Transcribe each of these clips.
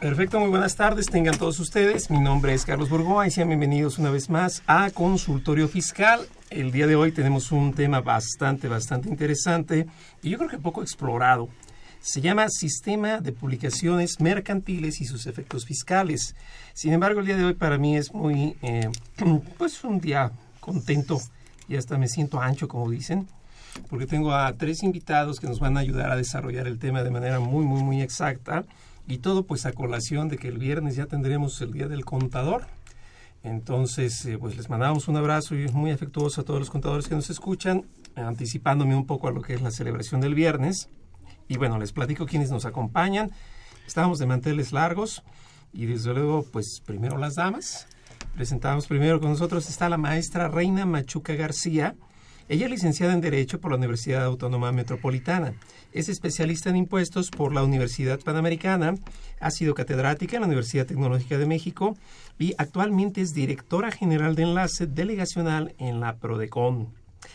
Perfecto, muy buenas tardes, tengan todos ustedes. Mi nombre es Carlos Burgoa y sean bienvenidos una vez más a Consultorio Fiscal. El día de hoy tenemos un tema bastante, bastante interesante y yo creo que poco explorado. Se llama Sistema de Publicaciones Mercantiles y sus efectos fiscales. Sin embargo, el día de hoy para mí es muy, eh, pues un día contento y hasta me siento ancho, como dicen, porque tengo a tres invitados que nos van a ayudar a desarrollar el tema de manera muy, muy, muy exacta. Y todo pues a colación de que el viernes ya tendremos el Día del Contador. Entonces, eh, pues les mandamos un abrazo y muy afectuoso a todos los contadores que nos escuchan, anticipándome un poco a lo que es la celebración del viernes. Y bueno, les platico quienes nos acompañan. Estamos de manteles largos y desde luego, pues primero las damas. Presentamos primero con nosotros está la maestra Reina Machuca García. Ella es licenciada en Derecho por la Universidad Autónoma Metropolitana. Es especialista en impuestos por la Universidad Panamericana. Ha sido catedrática en la Universidad Tecnológica de México y actualmente es directora general de enlace delegacional en la Prodecon.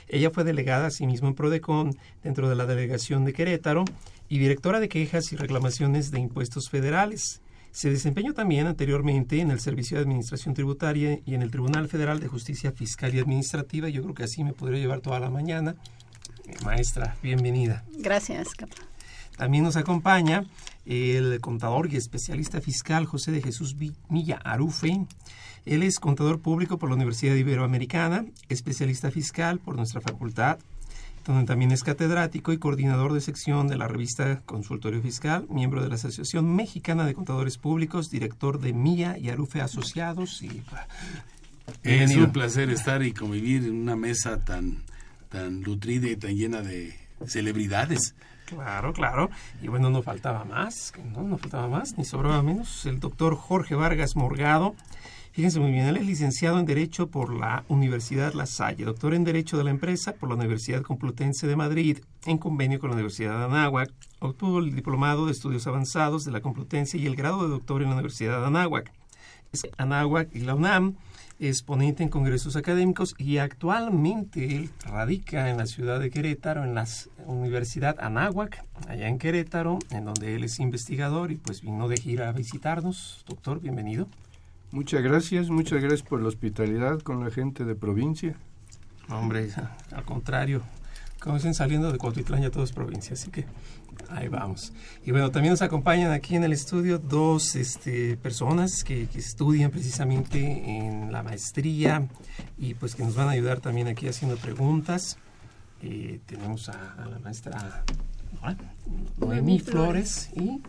Ella fue delegada asimismo en Prodecon dentro de la delegación de Querétaro y directora de quejas y reclamaciones de impuestos federales. Se desempeñó también anteriormente en el Servicio de Administración Tributaria y en el Tribunal Federal de Justicia Fiscal y Administrativa. Yo creo que así me podría llevar toda la mañana. Maestra, bienvenida. Gracias, Carlos. También nos acompaña el contador y especialista fiscal José de Jesús Milla Arufe. Él es contador público por la Universidad Iberoamericana, especialista fiscal por nuestra facultad, donde también es catedrático y coordinador de sección de la revista Consultorio Fiscal, miembro de la Asociación Mexicana de Contadores Públicos, director de Milla y Arufe Asociados. Y, Es un placer estar y convivir en una mesa tan, tan nutrida y tan llena de celebridades. Claro, claro. Y bueno, no faltaba más, no, no faltaba más, ni sobraba menos. El doctor Jorge Vargas Morgado. Fíjense muy bien, él es licenciado en Derecho por la Universidad La Salle, doctor en Derecho de la Empresa por la Universidad Complutense de Madrid, en convenio con la Universidad de Anáhuac. Obtuvo el diplomado de estudios avanzados de la Complutense y el grado de doctor en la Universidad de Anáhuac. Es Anáhuac y la UNAM, es ponente en congresos académicos y actualmente él radica en la ciudad de Querétaro, en la Universidad Anáhuac, allá en Querétaro, en donde él es investigador y pues vino de gira a visitarnos. Doctor, bienvenido. Muchas gracias, muchas gracias por la hospitalidad con la gente de provincia. Hombre, al contrario, como dicen, saliendo de Cuautitlán ya todo es provincia, así que ahí vamos. Y bueno, también nos acompañan aquí en el estudio dos este, personas que, que estudian precisamente en la maestría y pues que nos van a ayudar también aquí haciendo preguntas. Eh, tenemos a, a la maestra ¿no? Noemí Flores y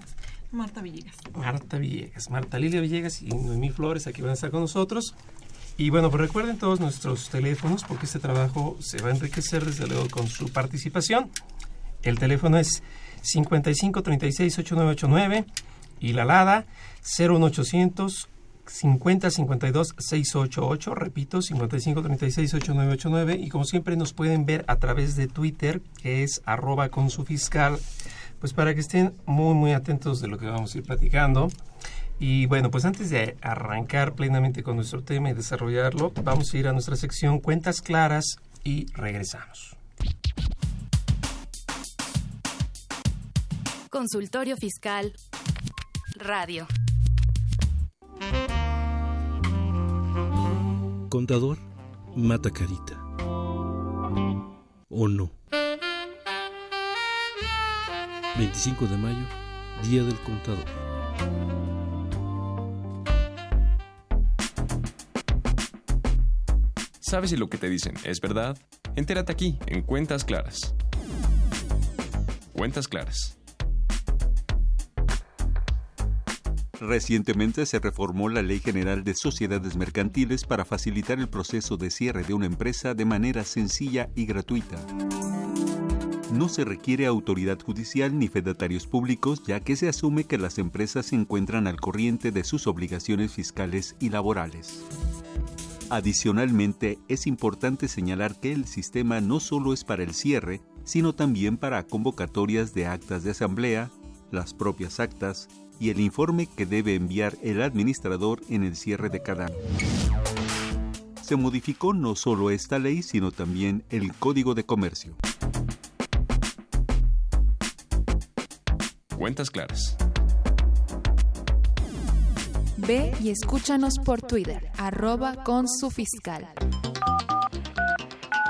Marta Villegas. Marta Villegas, Marta Lilia Villegas y Noemí Flores aquí van a estar con nosotros. Y bueno, pues recuerden todos nuestros teléfonos porque este trabajo se va a enriquecer desde luego con su participación. El teléfono es 55 36 8989 y la LADA 01800 50 52 688, repito, 55 36 8989 y como siempre nos pueden ver a través de Twitter que es arroba con su fiscal pues para que estén muy muy atentos de lo que vamos a ir platicando. Y bueno, pues antes de arrancar plenamente con nuestro tema y desarrollarlo, vamos a ir a nuestra sección Cuentas Claras y regresamos. Consultorio Fiscal. Radio. Contador mata carita. ¿O no? 25 de mayo, Día del Contador. ¿Sabes si lo que te dicen es verdad? Entérate aquí, en Cuentas Claras. Cuentas claras. Recientemente se reformó la Ley General de Sociedades Mercantiles para facilitar el proceso de cierre de una empresa de manera sencilla y gratuita. No se requiere autoridad judicial ni fedatarios públicos, ya que se asume que las empresas se encuentran al corriente de sus obligaciones fiscales y laborales. Adicionalmente, es importante señalar que el sistema no solo es para el cierre, sino también para convocatorias de actas de asamblea, las propias actas y el informe que debe enviar el administrador en el cierre de cada año. Se modificó no solo esta ley, sino también el Código de Comercio. Cuentas claras. Ve y escúchanos por Twitter, arroba con su fiscal.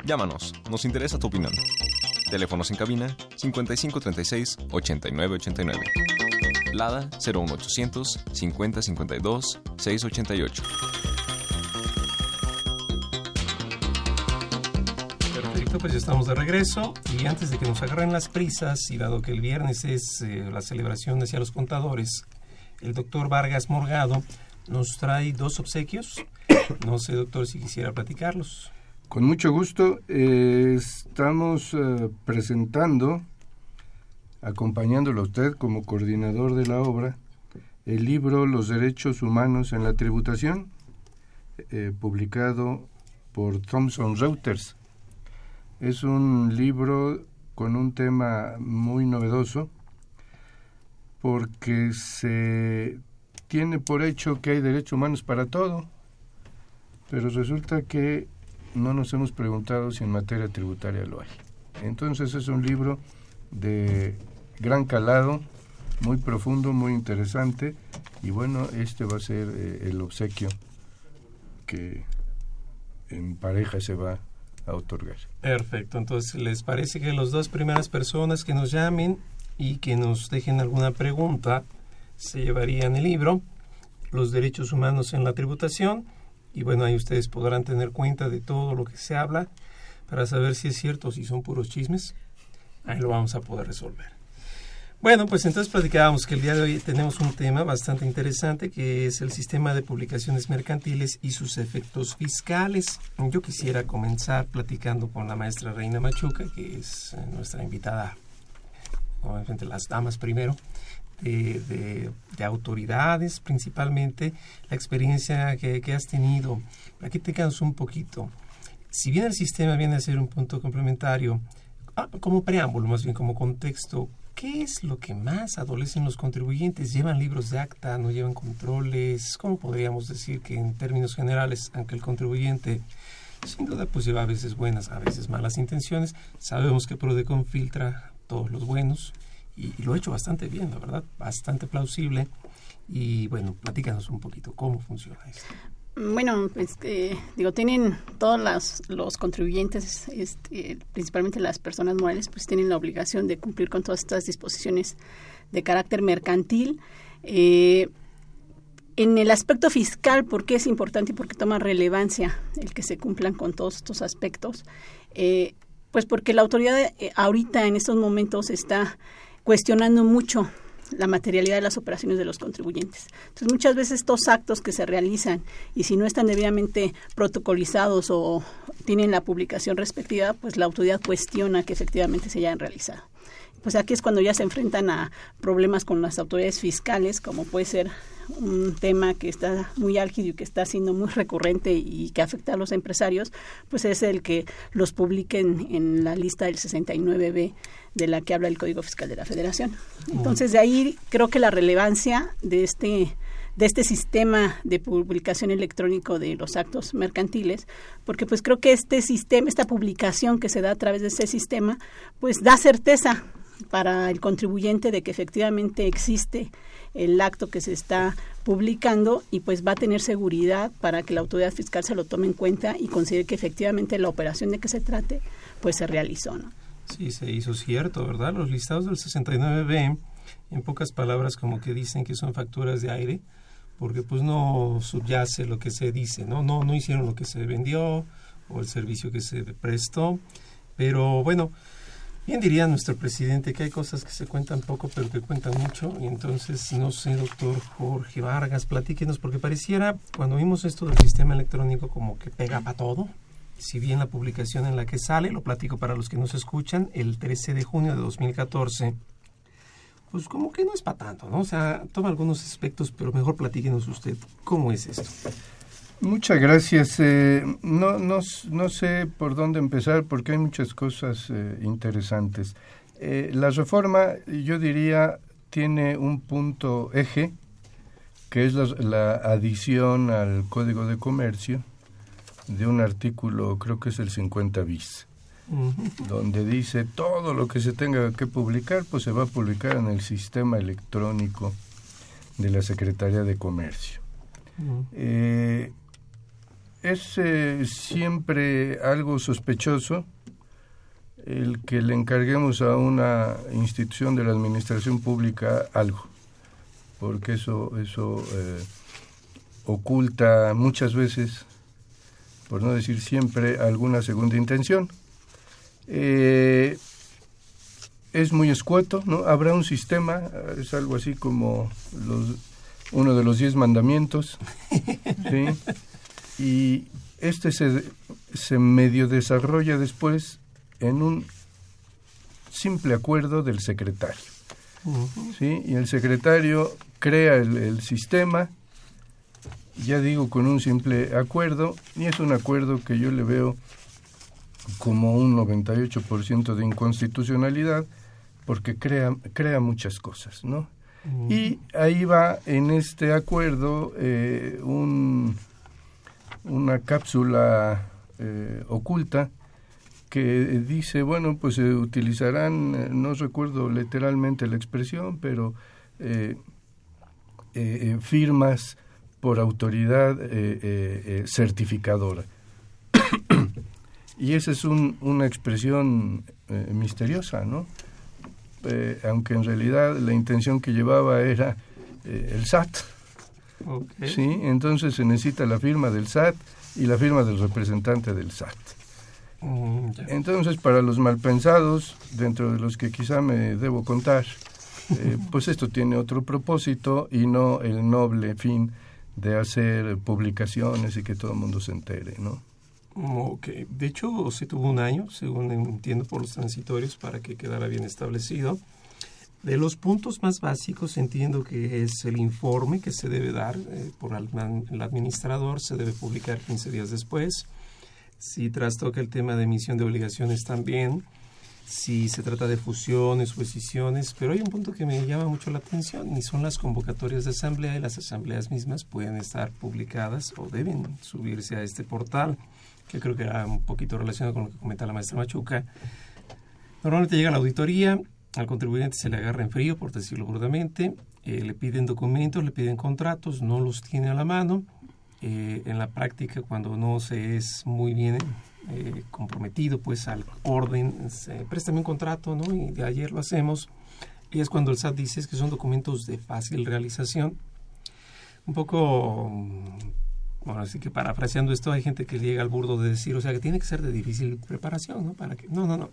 Llámanos, nos interesa tu opinión. Teléfonos en cabina 5536 8989. Lada 01800 5052 688. Perfecto, pues ya estamos de regreso y antes de que nos agarren las prisas y dado que el viernes es eh, la celebración hacia los contadores, el doctor Vargas Morgado nos trae dos obsequios. No sé, doctor, si quisiera platicarlos. Con mucho gusto. eh, estamos eh, presentando, acompañándolo a usted como coordinador de la obra, el libro Los Derechos Humanos en la Tributación, eh, publicado por Thomson Reuters. Es un libro con un tema muy novedoso porque se tiene por hecho que hay derechos humanos para todo, pero resulta que no nos hemos preguntado si en materia tributaria lo hay. Entonces es un libro de gran calado, muy profundo, muy interesante, y bueno, este va a ser eh, el obsequio que en pareja se va a otorgar. Perfecto, entonces les parece que las dos primeras personas que nos llamen y que nos dejen alguna pregunta se llevarían el libro, Los Derechos Humanos en la Tributación, y bueno, ahí ustedes podrán tener cuenta de todo lo que se habla para saber si es cierto o si son puros chismes. Ahí lo vamos a poder resolver. Bueno, pues entonces platicábamos que el día de hoy tenemos un tema bastante interesante que es el sistema de publicaciones mercantiles y sus efectos fiscales. Yo quisiera comenzar platicando con la maestra Reina Machuca, que es eh, nuestra invitada, obviamente las damas primero, de, de, de autoridades principalmente, la experiencia que, que has tenido. Que te un poquito. Si bien el sistema viene a ser un punto complementario, ah, como preámbulo, más bien como contexto, ¿qué es lo que más adolecen los contribuyentes? ¿Llevan libros de acta? ¿No llevan controles? ¿Cómo podríamos decir que en términos generales, aunque el contribuyente sin duda pues lleva a veces buenas, a veces malas intenciones, sabemos que Prodecon filtra todos los buenos y, lo ha hecho bastante bien, la verdad, bastante plausible. Y bueno, platícanos un poquito cómo funciona esto. Bueno, pues eh, digo, tienen todos las, los contribuyentes, este, principalmente las personas morales, pues tienen la obligación de cumplir con todas estas disposiciones de carácter mercantil. Eh, en el aspecto fiscal, ¿por qué es importante y por qué toma relevancia el que se cumplan con todos estos aspectos? Eh, pues porque la autoridad eh, ahorita, en estos momentos, está cuestionando mucho la materialidad de las operaciones de los contribuyentes. Entonces, muchas veces estos actos que se realizan y si no están debidamente protocolizados o tienen la publicación respectiva, pues la autoridad cuestiona que efectivamente se hayan realizado. Pues aquí es cuando ya se enfrentan a problemas con las autoridades fiscales, como puede ser un tema que está muy álgido y que está siendo muy recurrente y que afecta a los empresarios, pues es el que los publiquen en la lista del 69B de la que habla el Código Fiscal de la Federación. Entonces, de ahí creo que la relevancia de este de este sistema de publicación electrónico de los actos mercantiles, porque pues creo que este sistema, esta publicación que se da a través de ese sistema, pues da certeza para el contribuyente de que efectivamente existe el acto que se está publicando y pues va a tener seguridad para que la autoridad fiscal se lo tome en cuenta y considere que efectivamente la operación de que se trate pues se realizó, ¿no? Sí, se hizo cierto, ¿verdad? Los listados del 69B, en pocas palabras, como que dicen que son facturas de aire, porque pues no subyace lo que se dice, ¿no? No, no hicieron lo que se vendió o el servicio que se prestó, pero bueno, Bien diría nuestro presidente que hay cosas que se cuentan poco pero que cuentan mucho. Y entonces, no sé, doctor Jorge Vargas, platíquenos, porque pareciera, cuando vimos esto del sistema electrónico, como que pega para todo. Si bien la publicación en la que sale, lo platico para los que nos escuchan, el 13 de junio de 2014, pues como que no es para tanto, ¿no? O sea, toma algunos aspectos, pero mejor platíquenos usted, ¿cómo es esto? Muchas gracias. Eh, no, no, no, sé por dónde empezar porque hay muchas cosas eh, interesantes. Eh, la reforma, yo diría, tiene un punto eje, que es la, la, adición al Código de Comercio de un artículo, creo que es el 50 bis, donde dice todo lo que se tenga que publicar, pues se va a publicar en el sistema electrónico de la Secretaría de Comercio es eh, siempre algo sospechoso el que le encarguemos a una institución de la administración pública algo, porque eso, eso eh, oculta muchas veces, por no decir siempre, alguna segunda intención. Eh, es muy escueto, ¿no? Habrá un sistema, es algo así como los, uno de los diez mandamientos, ¿sí? Y este se, se medio desarrolla después en un simple acuerdo del secretario. ¿sí? Y el secretario crea el, el, sistema, ya digo, con un simple acuerdo, y es un acuerdo que yo le veo como un 98% de inconstitucionalidad, porque crea, crea muchas cosas, ¿no? Y ahí va en este acuerdo eh, un una cápsula eh, oculta que dice, bueno, pues se utilizarán, eh, no recuerdo literalmente la expresión, pero eh, firmas por autoridad certificadora. y esa es un, una expresión misteriosa, ¿no? aunque en realidad la intención que llevaba era el SAT, Sí, entonces se necesita la firma del SAT y la firma del representante del SAT. Mm, entonces, para los malpensados, dentro de los que quizá me debo contar, eh, pues esto tiene otro propósito y no el noble fin de hacer publicaciones y que todo el mundo se entere, ¿no? Ok, de hecho se tuvo un año, según entiendo por los transitorios, para que quedara bien establecido. De los puntos más básicos entiendo que es el informe que se debe dar eh, por el administrador, se debe publicar 15 días después. Si trastoca el tema de emisión de obligaciones también, si se trata de fusiones o escisiones, pero hay un punto que me llama mucho la atención y son las convocatorias de asamblea y las asambleas mismas pueden estar publicadas o deben subirse a este portal, que creo que era un poquito relacionado con lo que comenta la maestra Machuca. Normalmente llega la auditoría, al contribuyente se le agarra en frío, por decirlo brutamente, eh, le piden documentos, le piden contratos, no los tiene a la mano. Eh, en la práctica, cuando no se es muy bien eh, comprometido pues al orden, se, préstame un contrato, ¿no? Y de ayer lo hacemos. Y es cuando el SAT dice que son documentos de fácil realización. Un poco, bueno, así que parafraseando esto, hay gente que llega al burdo de decir, o sea, que tiene que ser de difícil preparación, ¿no? Para que, no, no, no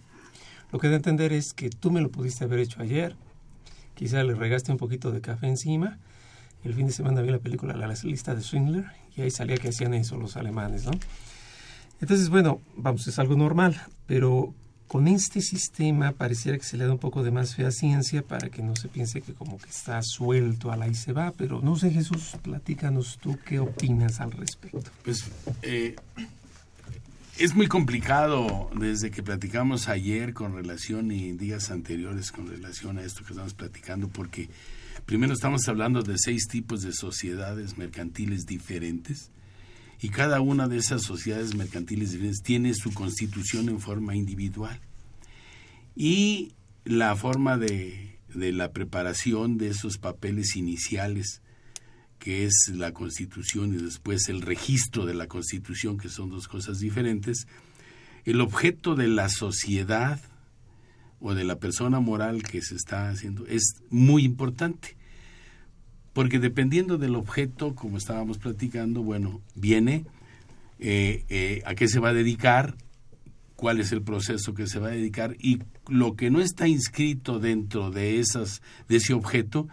lo que de entender es que tú me lo pudiste haber hecho ayer, quizá le regaste un poquito de café encima, el fin de semana vi la película La lista de Swindler y ahí salía que hacían eso los alemanes, ¿no? Entonces, bueno, vamos, es algo normal, pero con este sistema pareciera que se le da un poco de más fe a ciencia para que no se piense que como que está suelto a la y se va, pero no sé Jesús, platícanos tú qué opinas al respecto. Pues eh, es muy complicado desde que platicamos ayer con relación y días anteriores con relación a esto que estamos platicando, porque primero estamos hablando de seis tipos de sociedades mercantiles diferentes y cada una de esas sociedades mercantiles diferentes tiene su constitución en forma individual. Y la forma de, de la preparación de esos papeles iniciales que es la Constitución y después el registro de la Constitución, que son dos cosas diferentes, el objeto de la sociedad o de la persona moral que se está haciendo es muy importante. Porque dependiendo del objeto, como estábamos platicando, bueno, viene eh, eh, a qué se va a dedicar, cuál es el proceso que se va a dedicar y lo que no está inscrito dentro de esas de ese objeto,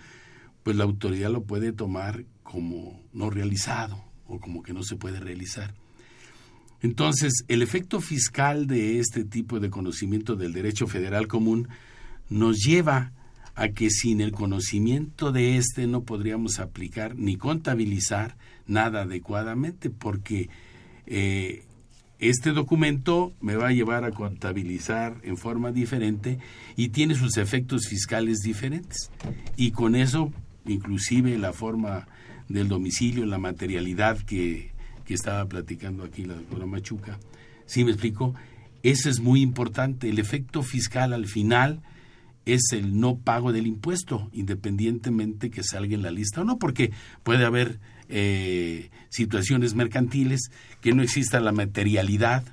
pues la autoridad lo puede tomar como no realizado o como que no se puede realizar. Entonces, el efecto fiscal de este tipo de conocimiento del derecho federal común nos lleva a que sin el conocimiento de este no podríamos aplicar ni contabilizar nada adecuadamente, porque eh, este documento me va a llevar a contabilizar en forma diferente y tiene sus efectos fiscales diferentes. Y con eso, inclusive la forma del domicilio, la materialidad que, que estaba platicando aquí la doctora Machuca, ¿sí me explico? Eso es muy importante. El efecto fiscal al final es el no pago del impuesto, independientemente que salga en la lista o no, porque puede haber eh, situaciones mercantiles que no exista la materialidad,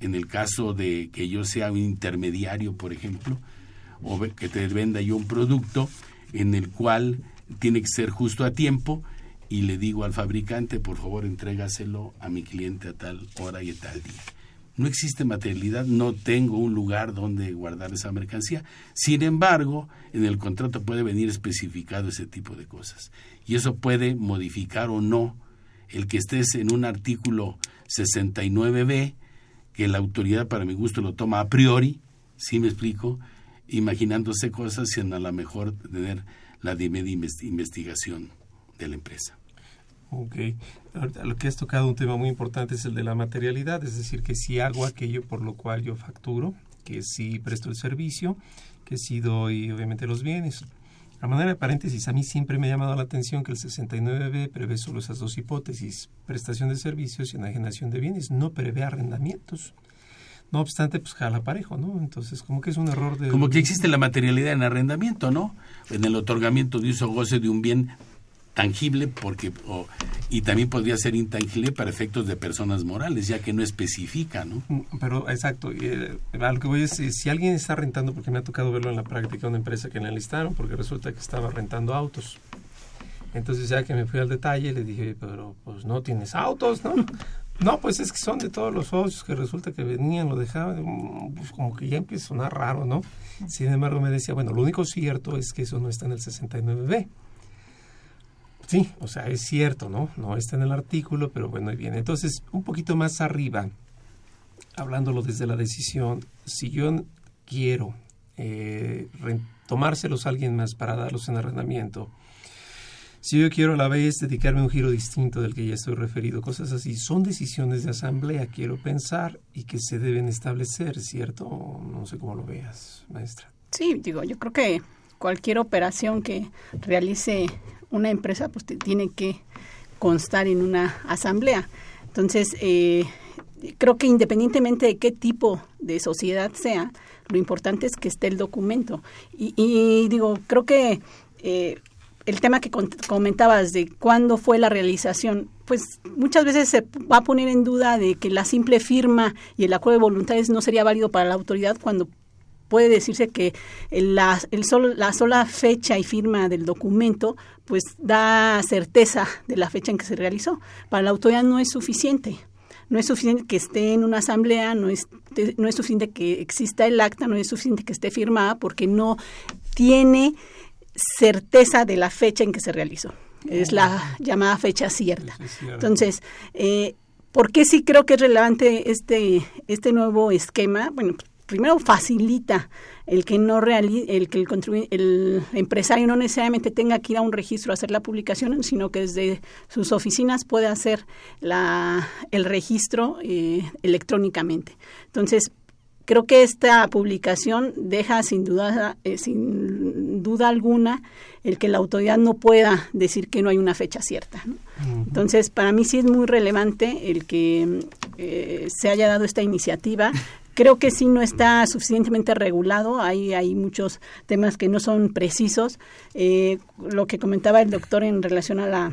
en el caso de que yo sea un intermediario, por ejemplo, o que te venda yo un producto en el cual tiene que ser justo a tiempo y le digo al fabricante, por favor, entrégaselo a mi cliente a tal hora y a tal día no existe materialidad, no tengo un lugar donde guardar esa mercancía. Sin embargo, en el contrato puede venir especificado ese tipo de cosas. Y eso puede modificar o no el que estés en un artículo 69b, que la autoridad para mi gusto lo toma a priori, si me explico, imaginándose cosas sin a lo mejor tener la debida investigación de la empresa. Ok. Ahorita lo que has tocado un tema muy importante es el de la materialidad, es decir, que si hago aquello por lo cual yo facturo, que si presto el servicio, que si doy obviamente los bienes. A manera de paréntesis, a mí siempre me ha llamado la atención que el 69B prevé solo esas dos hipótesis, prestación de servicios y enajenación de bienes, no prevé arrendamientos. No obstante, pues jala parejo, ¿no? Entonces, como que es un error de... Como que existe la materialidad en arrendamiento, ¿no? En el otorgamiento de uso goce de un bien tangible porque y también podría ser intangible para efectos de personas morales ya que no especifica no pero exacto eh, a lo que voy es si alguien está rentando porque me ha tocado verlo en la práctica una empresa que le enlistaron porque resulta que estaba rentando autos. Entonces ya que me fui al detalle le dije pero pues no tienes autos no no pues es que son de todos los socios que resulta que venían lo dejaban mm, pues como que ya empieza a sonar raro no sin embargo me decía bueno lo único cierto es que eso no está en el 69b Sí, o sea, es cierto, ¿no? No está en el artículo, pero bueno, y bien. Entonces, un poquito más arriba, hablándolo desde la decisión, si yo quiero eh, tomárselos a alguien más para darlos en arrendamiento, si yo quiero a la vez dedicarme a un giro distinto del que ya estoy referido, cosas así, son decisiones de asamblea, quiero pensar, y que se deben establecer, ¿cierto? No sé cómo lo veas, maestra. Sí, digo, yo creo que cualquier operación que realice una empresa pues tiene que constar en una asamblea. Entonces, eh, creo que independientemente de qué tipo de sociedad sea, lo importante es que esté el documento. Y, digo, creo que eh, el tema que comentabas de cuándo fue la realización, pues muchas veces se va a poner en duda de que la simple firma y el acuerdo de voluntades no sería válido para la autoridad cuando puede decirse que la, el solo, la sola fecha y firma del documento pues da certeza de la fecha en que se realizó. Para la autoridad no es suficiente. No es suficiente que esté en una asamblea, no es, no es suficiente que exista el acta, no es suficiente que esté firmada porque no tiene certeza de la fecha en que se realizó. Es la llamada fecha cierta. Entonces, eh, ¿por qué sí creo que es relevante este, este nuevo esquema? Bueno, primero facilita el que no el que el, el empresario no necesariamente tenga que ir a un registro a hacer la publicación, sino que desde sus oficinas puede hacer la, el registro eh, electrónicamente. Entonces, creo que esta publicación deja sin duda, eh, sin duda alguna el que la autoridad no pueda decir que no hay una fecha cierta. Entonces, para mí sí es muy relevante el que eh, se haya dado esta iniciativa. Creo que sí no está suficientemente regulado, hay, hay muchos temas que no son precisos. Eh, lo que comentaba el doctor en relación a la,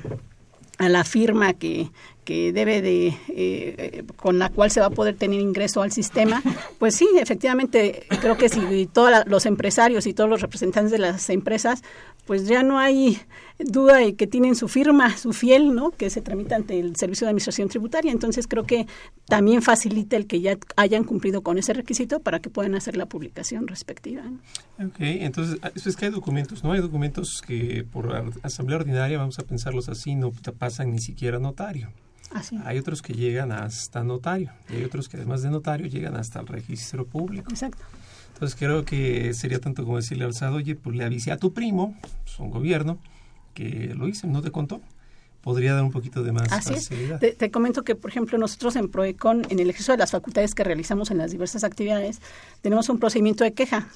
a la firma que, que debe de, eh, con la cual se va a poder tener ingreso al sistema, pues sí, efectivamente, creo que si todos los empresarios y todos los representantes de las empresas, pues ya no hay duda de que tienen su firma, su fiel, ¿no? Que se tramita ante el Servicio de Administración Tributaria. Entonces creo que también facilita el que ya hayan cumplido con ese requisito para que puedan hacer la publicación respectiva. Ok, entonces ah, es que hay documentos, ¿no? Hay documentos que por asamblea ordinaria, vamos a pensarlos así, no pasan ni siquiera notario. Así. Hay otros que llegan hasta notario y hay otros que además de notario llegan hasta el registro público. Exacto. Entonces creo que sería tanto como decirle al SAD, oye, pues le avisé a tu primo, pues un gobierno, que lo hice, no te contó. Podría dar un poquito de más Así facilidad. Es. Te, comento que, por ejemplo, nosotros en PROECON, en el ejercicio de las facultades que realizamos en las diversas actividades, tenemos un procedimiento de queja.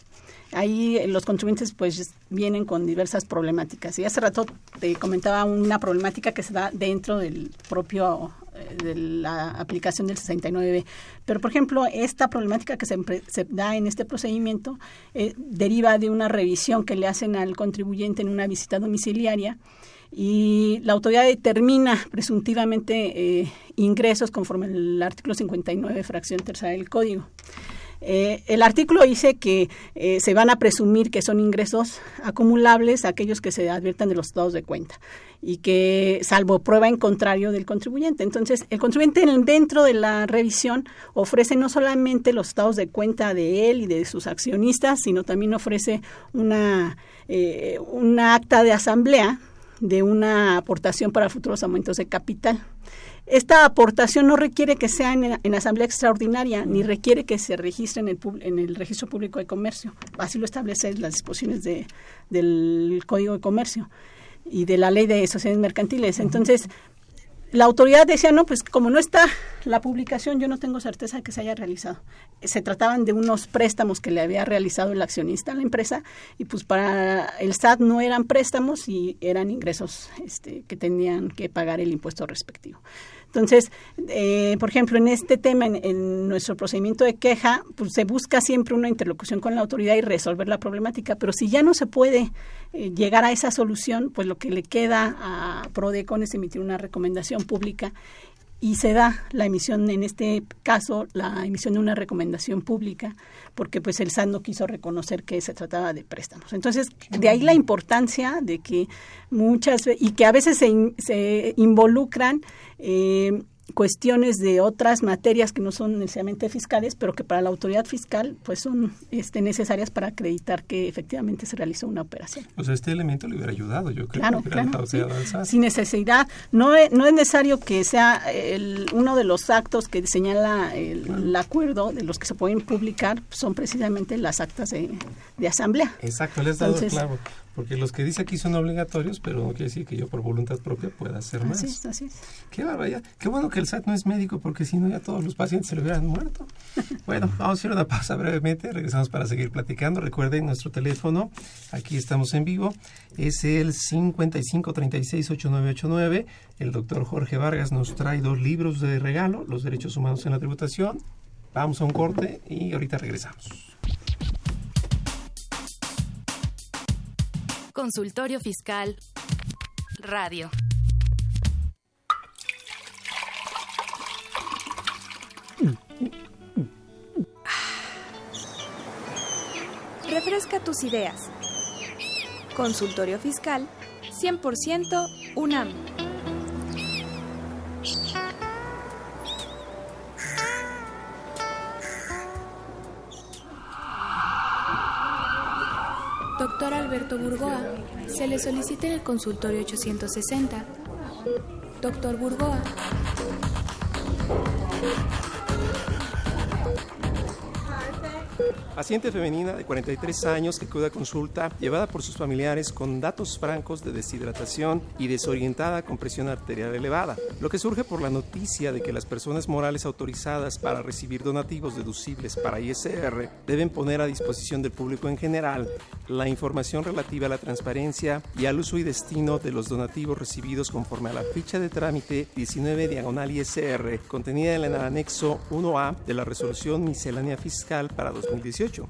Ahí eh, los contribuyentes pues vienen con diversas problemáticas. Y hace rato te comentaba una problemática que se da dentro del propio de la aplicación del 69B. Pero, por ejemplo, esta problemática que se, da en este procedimiento eh, deriva de una revisión que le hacen al contribuyente en una visita domiciliaria y la autoridad determina presuntivamente eh, ingresos conforme al artículo 59, fracción tercera del Código. Eh, el artículo dice que eh, se van a presumir que son ingresos acumulables aquellos que se adviertan de los estados de cuenta y que salvo prueba en contrario del contribuyente. Entonces, el contribuyente dentro de la revisión ofrece no solamente los estados de cuenta de él y de sus accionistas, sino también ofrece una, eh, una acta de asamblea de una aportación para futuros aumentos de capital. Esta aportación no requiere que sea en, asamblea extraordinaria, ni requiere que se registre en el, en el registro público de comercio. Así lo establecen las disposiciones de, del Código de Comercio y de la ley de sociedades mercantiles. Entonces, la autoridad decía, no, pues como no está la publicación, yo no tengo certeza de que se haya realizado. Se trataban de unos préstamos que le había realizado el accionista a la empresa y pues para el SAT no eran préstamos y eran ingresos este, que tenían que pagar el impuesto respectivo. Entonces, eh, por ejemplo, en este tema, en, nuestro procedimiento de queja, pues se busca siempre una interlocución con la autoridad y resolver la problemática, pero si ya no se puede eh, llegar a esa solución, pues lo que le queda a PRODECON es emitir una recomendación pública y se da la emisión, en este caso, la emisión de una recomendación pública, porque pues el SAT no quiso reconocer que se trataba de préstamos. Entonces, de ahí la importancia de que muchas, y que a veces se, se involucran eh, cuestiones de otras materias que no son necesariamente fiscales, pero que para la autoridad fiscal pues son este, necesarias para acreditar que efectivamente se realizó una operación. O sea, este elemento le hubiera ayudado, yo creo. Claro, claro, Sin necesidad. No es, no es necesario que sea el, uno de los actos que señala el, acuerdo de los que se pueden publicar, son precisamente las actas de, asamblea. Exacto, les dado claro. Porque los que dice aquí son obligatorios, pero no quiere decir que yo por voluntad propia pueda hacer más. Así es, así es. Qué barbaridad. Qué bueno que el SAT no es médico, porque si no ya todos los pacientes se le hubieran muerto. bueno, vamos a hacer una pausa brevemente. Regresamos para seguir platicando. Recuerden nuestro teléfono. Aquí estamos en vivo. Es el 55368989. El doctor Jorge Vargas nos trae dos libros de regalo, Los Derechos Humanos en la Tributación. Vamos a un corte y ahorita regresamos. Consultorio Fiscal Radio. Refresca tus ideas. Consultorio Fiscal 100% UNAM. Alberto Burgoa, se le solicita en el consultorio 860. Doctor Burgoa. Paciente femenina de 43 años que cuida consulta, llevada por sus familiares con datos francos de deshidratación y desorientada con presión arterial elevada. Lo que surge por la noticia de que las personas morales autorizadas para recibir donativos deducibles para ISR deben poner a disposición del público en general la información relativa a la transparencia y al uso y destino de los donativos recibidos conforme a la ficha de trámite 19 diagonal ISR contenida en el anexo 1A de la resolución miscelánea fiscal para 2018.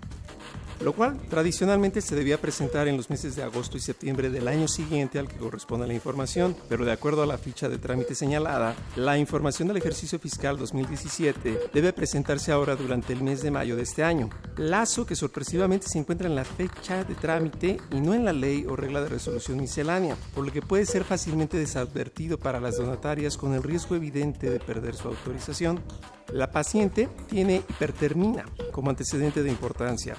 Lo cual tradicionalmente se debía presentar en los meses de agosto y septiembre del año siguiente al que corresponde la información, pero de acuerdo a la ficha de trámite señalada, la información del ejercicio fiscal 2017 debe presentarse ahora durante el mes de mayo de este año, lazo que sorpresivamente se encuentra en la fecha de trámite y no en la ley o regla de resolución miscelánea, por lo que puede ser fácilmente desadvertido para las donatarias con el riesgo evidente de perder su autorización. La paciente tiene hipertermina como antecedente de importancia.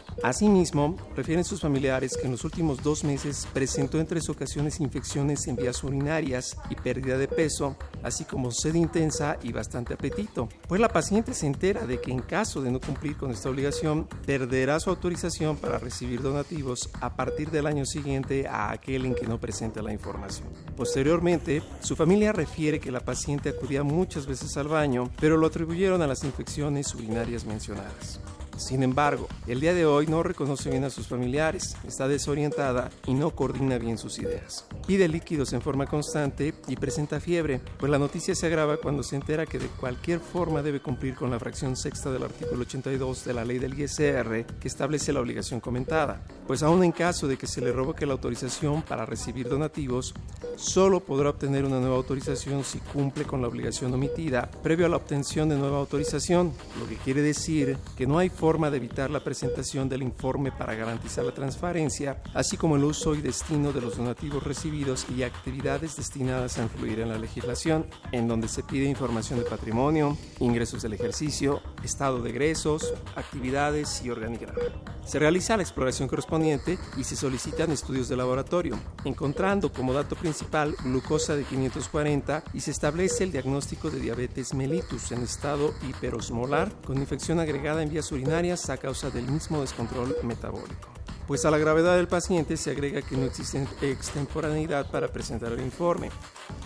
Asimismo, refieren sus familiares que en los últimos dos meses presentó en tres ocasiones infecciones en vías urinarias y pérdida de peso, así como sed intensa y bastante apetito. Pues la paciente se entera de que en caso de no cumplir con esta obligación, perderá su autorización para recibir donativos a partir del año siguiente a aquel en que no presente la información. Posteriormente, su familia refiere que la paciente acudía muchas veces al baño, pero lo atribuyeron a las infecciones urinarias mencionadas. Sin embargo, el día de hoy no reconoce bien a sus familiares, está desorientada y no coordina bien sus ideas. Pide líquidos en forma constante y presenta fiebre, pues la noticia se agrava cuando se entera que de cualquier forma debe cumplir con la fracción sexta del artículo 82 de la ley del ISR que establece la obligación comentada. Pues aún en caso de que se le revoque la autorización para recibir donativos, solo podrá obtener una nueva autorización si cumple con la obligación omitida previo a la obtención de nueva autorización, lo que quiere decir que no hay forma de evitar la presentación del informe para garantizar la transparencia, así como el uso y destino de los donativos recibidos y actividades destinadas a influir en la legislación, en donde se pide información de patrimonio, ingresos del ejercicio, estado de egresos, actividades y organigrama. Se realiza la exploración correspondiente y se solicitan estudios de laboratorio, encontrando como dato principal glucosa de 540 y se establece el diagnóstico de diabetes mellitus en estado hiperosmolar con infección agregada en vías a causa del mismo descontrol metabólico. Pues a la gravedad del paciente se agrega que no existe extemporaneidad para presentar el informe,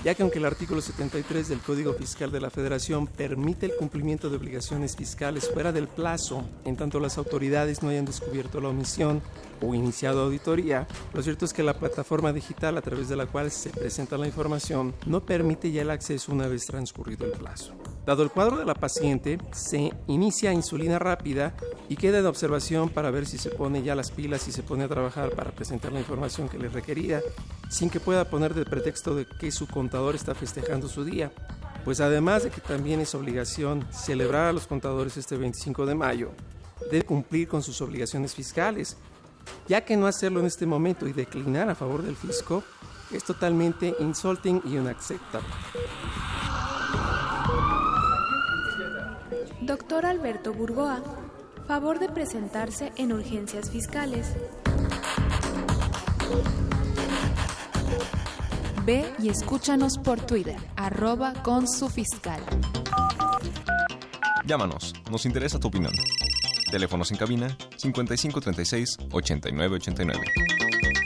ya que aunque el artículo 73 del Código Fiscal de la Federación permite el cumplimiento de obligaciones fiscales fuera del plazo, en tanto las autoridades no hayan descubierto la omisión o iniciado auditoría, lo cierto es que la plataforma digital a través de la cual se presenta la información no permite ya el acceso una vez transcurrido el plazo. Dado el cuadro de la paciente, se inicia insulina rápida y queda en observación para ver si se pone ya las pilas y se pone a trabajar para presentar la información que le requería, sin que pueda poner de pretexto de que su contador está festejando su día. Pues además de que también es obligación celebrar a los contadores este 25 de mayo, debe cumplir con sus obligaciones fiscales, ya que no hacerlo en este momento y declinar a favor del fisco es totalmente insulting y inaceptable. Doctor Alberto Burgoa, favor de presentarse en urgencias fiscales. Ve y escúchanos por Twitter, arroba con su fiscal. Llámanos, nos interesa tu opinión. Teléfonos en cabina 5536 8989.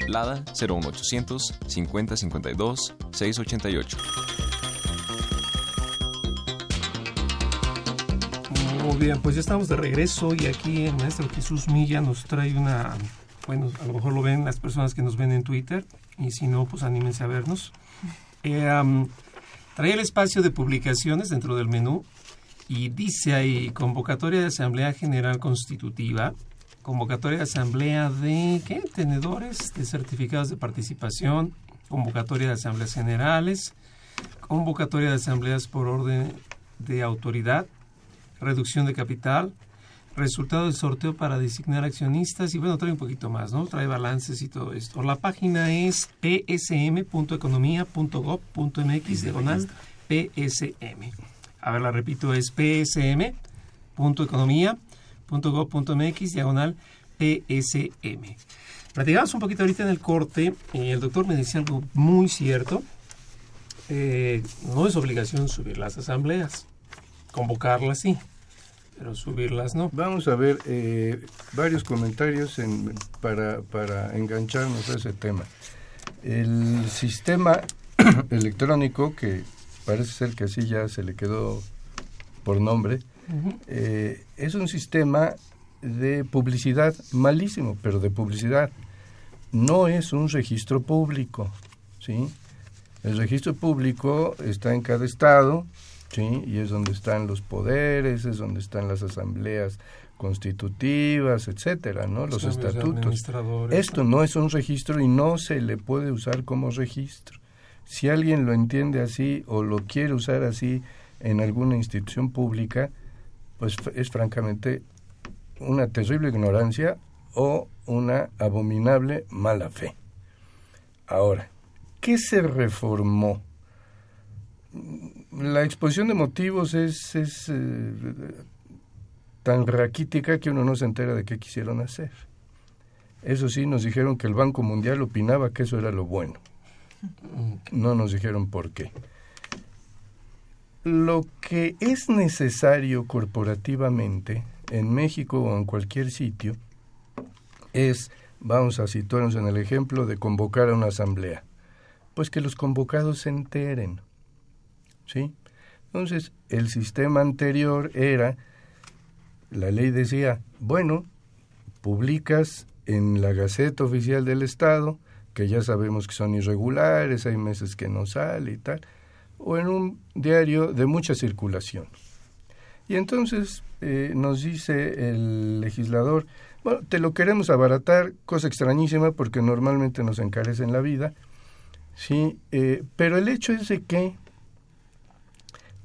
Lada 01800 5052 688. Muy bien, pues ya estamos de regreso y aquí el maestro Jesús Milla nos trae una, bueno, a lo mejor lo ven las personas que nos ven en Twitter y si no, pues anímense a vernos. Eh, trae el espacio de publicaciones dentro del menú y dice ahí convocatoria de Asamblea General Constitutiva, convocatoria de Asamblea de, ¿qué? Tenedores de certificados de participación, convocatoria de Asambleas Generales, convocatoria de Asambleas por orden de autoridad, reducción de capital, resultado del sorteo para designar accionistas y bueno, trae un poquito más, ¿no? Trae balances y todo esto. La página es psm.economía.gov.mx diagonal PSM. A ver, la repito, es psm.economía.gov.mx diagonal PSM. Platicamos un poquito ahorita en el corte y el doctor me decía algo muy cierto. Eh, no es obligación subir las asambleas, convocarlas sí, pero subirlas no. Vamos a ver eh, varios comentarios en, para, para engancharnos a ese tema. El sistema electrónico, que parece ser que así ya se le quedó por nombre, eh, es un sistema de publicidad malísimo, pero de publicidad. No es un registro público, ¿sí? El registro público está en cada estado, ¿sí? Y es donde están los poderes, es donde están las asambleas constitutivas, etcétera, ¿no? Los estatutos. Esto no es un registro y no se le puede usar como registro. Si alguien lo entiende así o lo quiere usar así en alguna institución pública, pues es francamente una terrible ignorancia o una abominable mala fe. Ahora, ¿qué se reformó? La exposición de motivos es, es eh, tan raquítica que uno no se entera de qué quisieron hacer. Eso sí, nos dijeron que el Banco Mundial opinaba que eso era lo bueno. No nos dijeron por qué. Lo que es necesario corporativamente en México o en cualquier sitio es, vamos a situarnos en el ejemplo de convocar a una asamblea, pues que los convocados se enteren. ¿Sí? Entonces, el sistema anterior era, la ley decía, bueno, publicas en la Gaceta Oficial del Estado, que ya sabemos que son irregulares, hay meses que no sale y tal, o en un diario de mucha circulación. Y entonces eh, nos dice el legislador, bueno, te lo queremos abaratar, cosa extrañísima porque normalmente nos encarecen la vida, sí, eh, pero el hecho es de que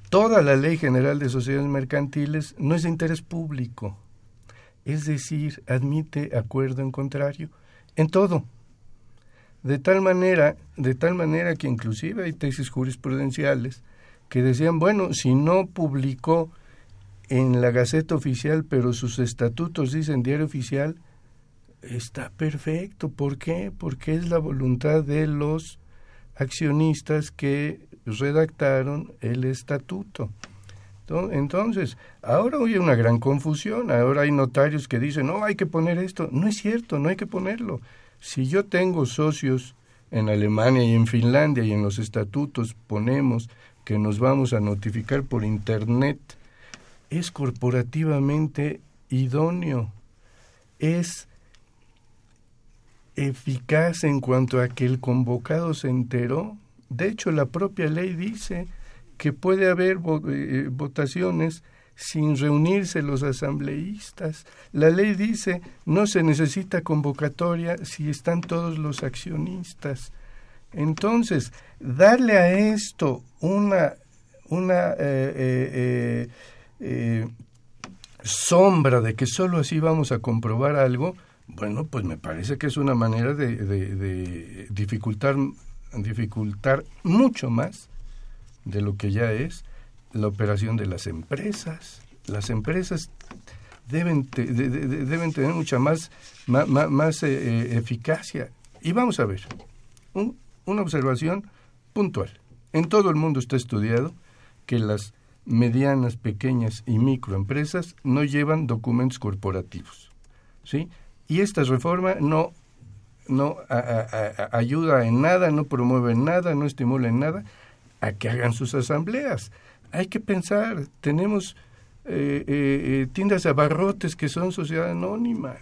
toda la ley general de sociedades mercantiles no es de interés público, es decir, admite acuerdo en contrario en todo. De tal manera, de tal manera que inclusive hay tesis jurisprudenciales que decían, bueno, si no publicó en la Gaceta Oficial, pero sus estatutos dicen diario oficial, está perfecto. ¿Por qué? Porque es la voluntad de los accionistas que redactaron el estatuto. Ento- Entonces, ahora hay una gran confusión, ahora hay notarios que dicen, no, hay que poner esto. No es cierto, no hay que ponerlo. Si yo tengo socios en Alemania y en Finlandia y en los estatutos ponemos que nos vamos a notificar por Internet, es corporativamente idóneo, es eficaz en cuanto a que el convocado se enteró. De hecho, la propia ley dice que puede haber eh, votaciones sin reunirse los asambleístas. La ley dice no se necesita convocatoria si están todos los accionistas. Entonces, darle a esto una, una eh, eh, eh, eh, sombra de que solo así vamos a comprobar algo, bueno, pues me parece que es una manera de, de- de dificultar, dificultar mucho más de lo que ya es la operación de las empresas. Las empresas deben, te- de- de- de- deben tener mucha más, ma- más, eh, eh, eficacia. Y vamos a ver, un- una observación puntual. En todo el mundo está estudiado que las medianas, pequeñas y microempresas no llevan documentos corporativos. ¿sí? Y esta reforma no, no ayuda en nada, no promueve nada, no estimula en nada a que hagan sus asambleas. Hay que pensar, tenemos eh, eh, eh, tiendas de abarrotes que son sociedad anónima.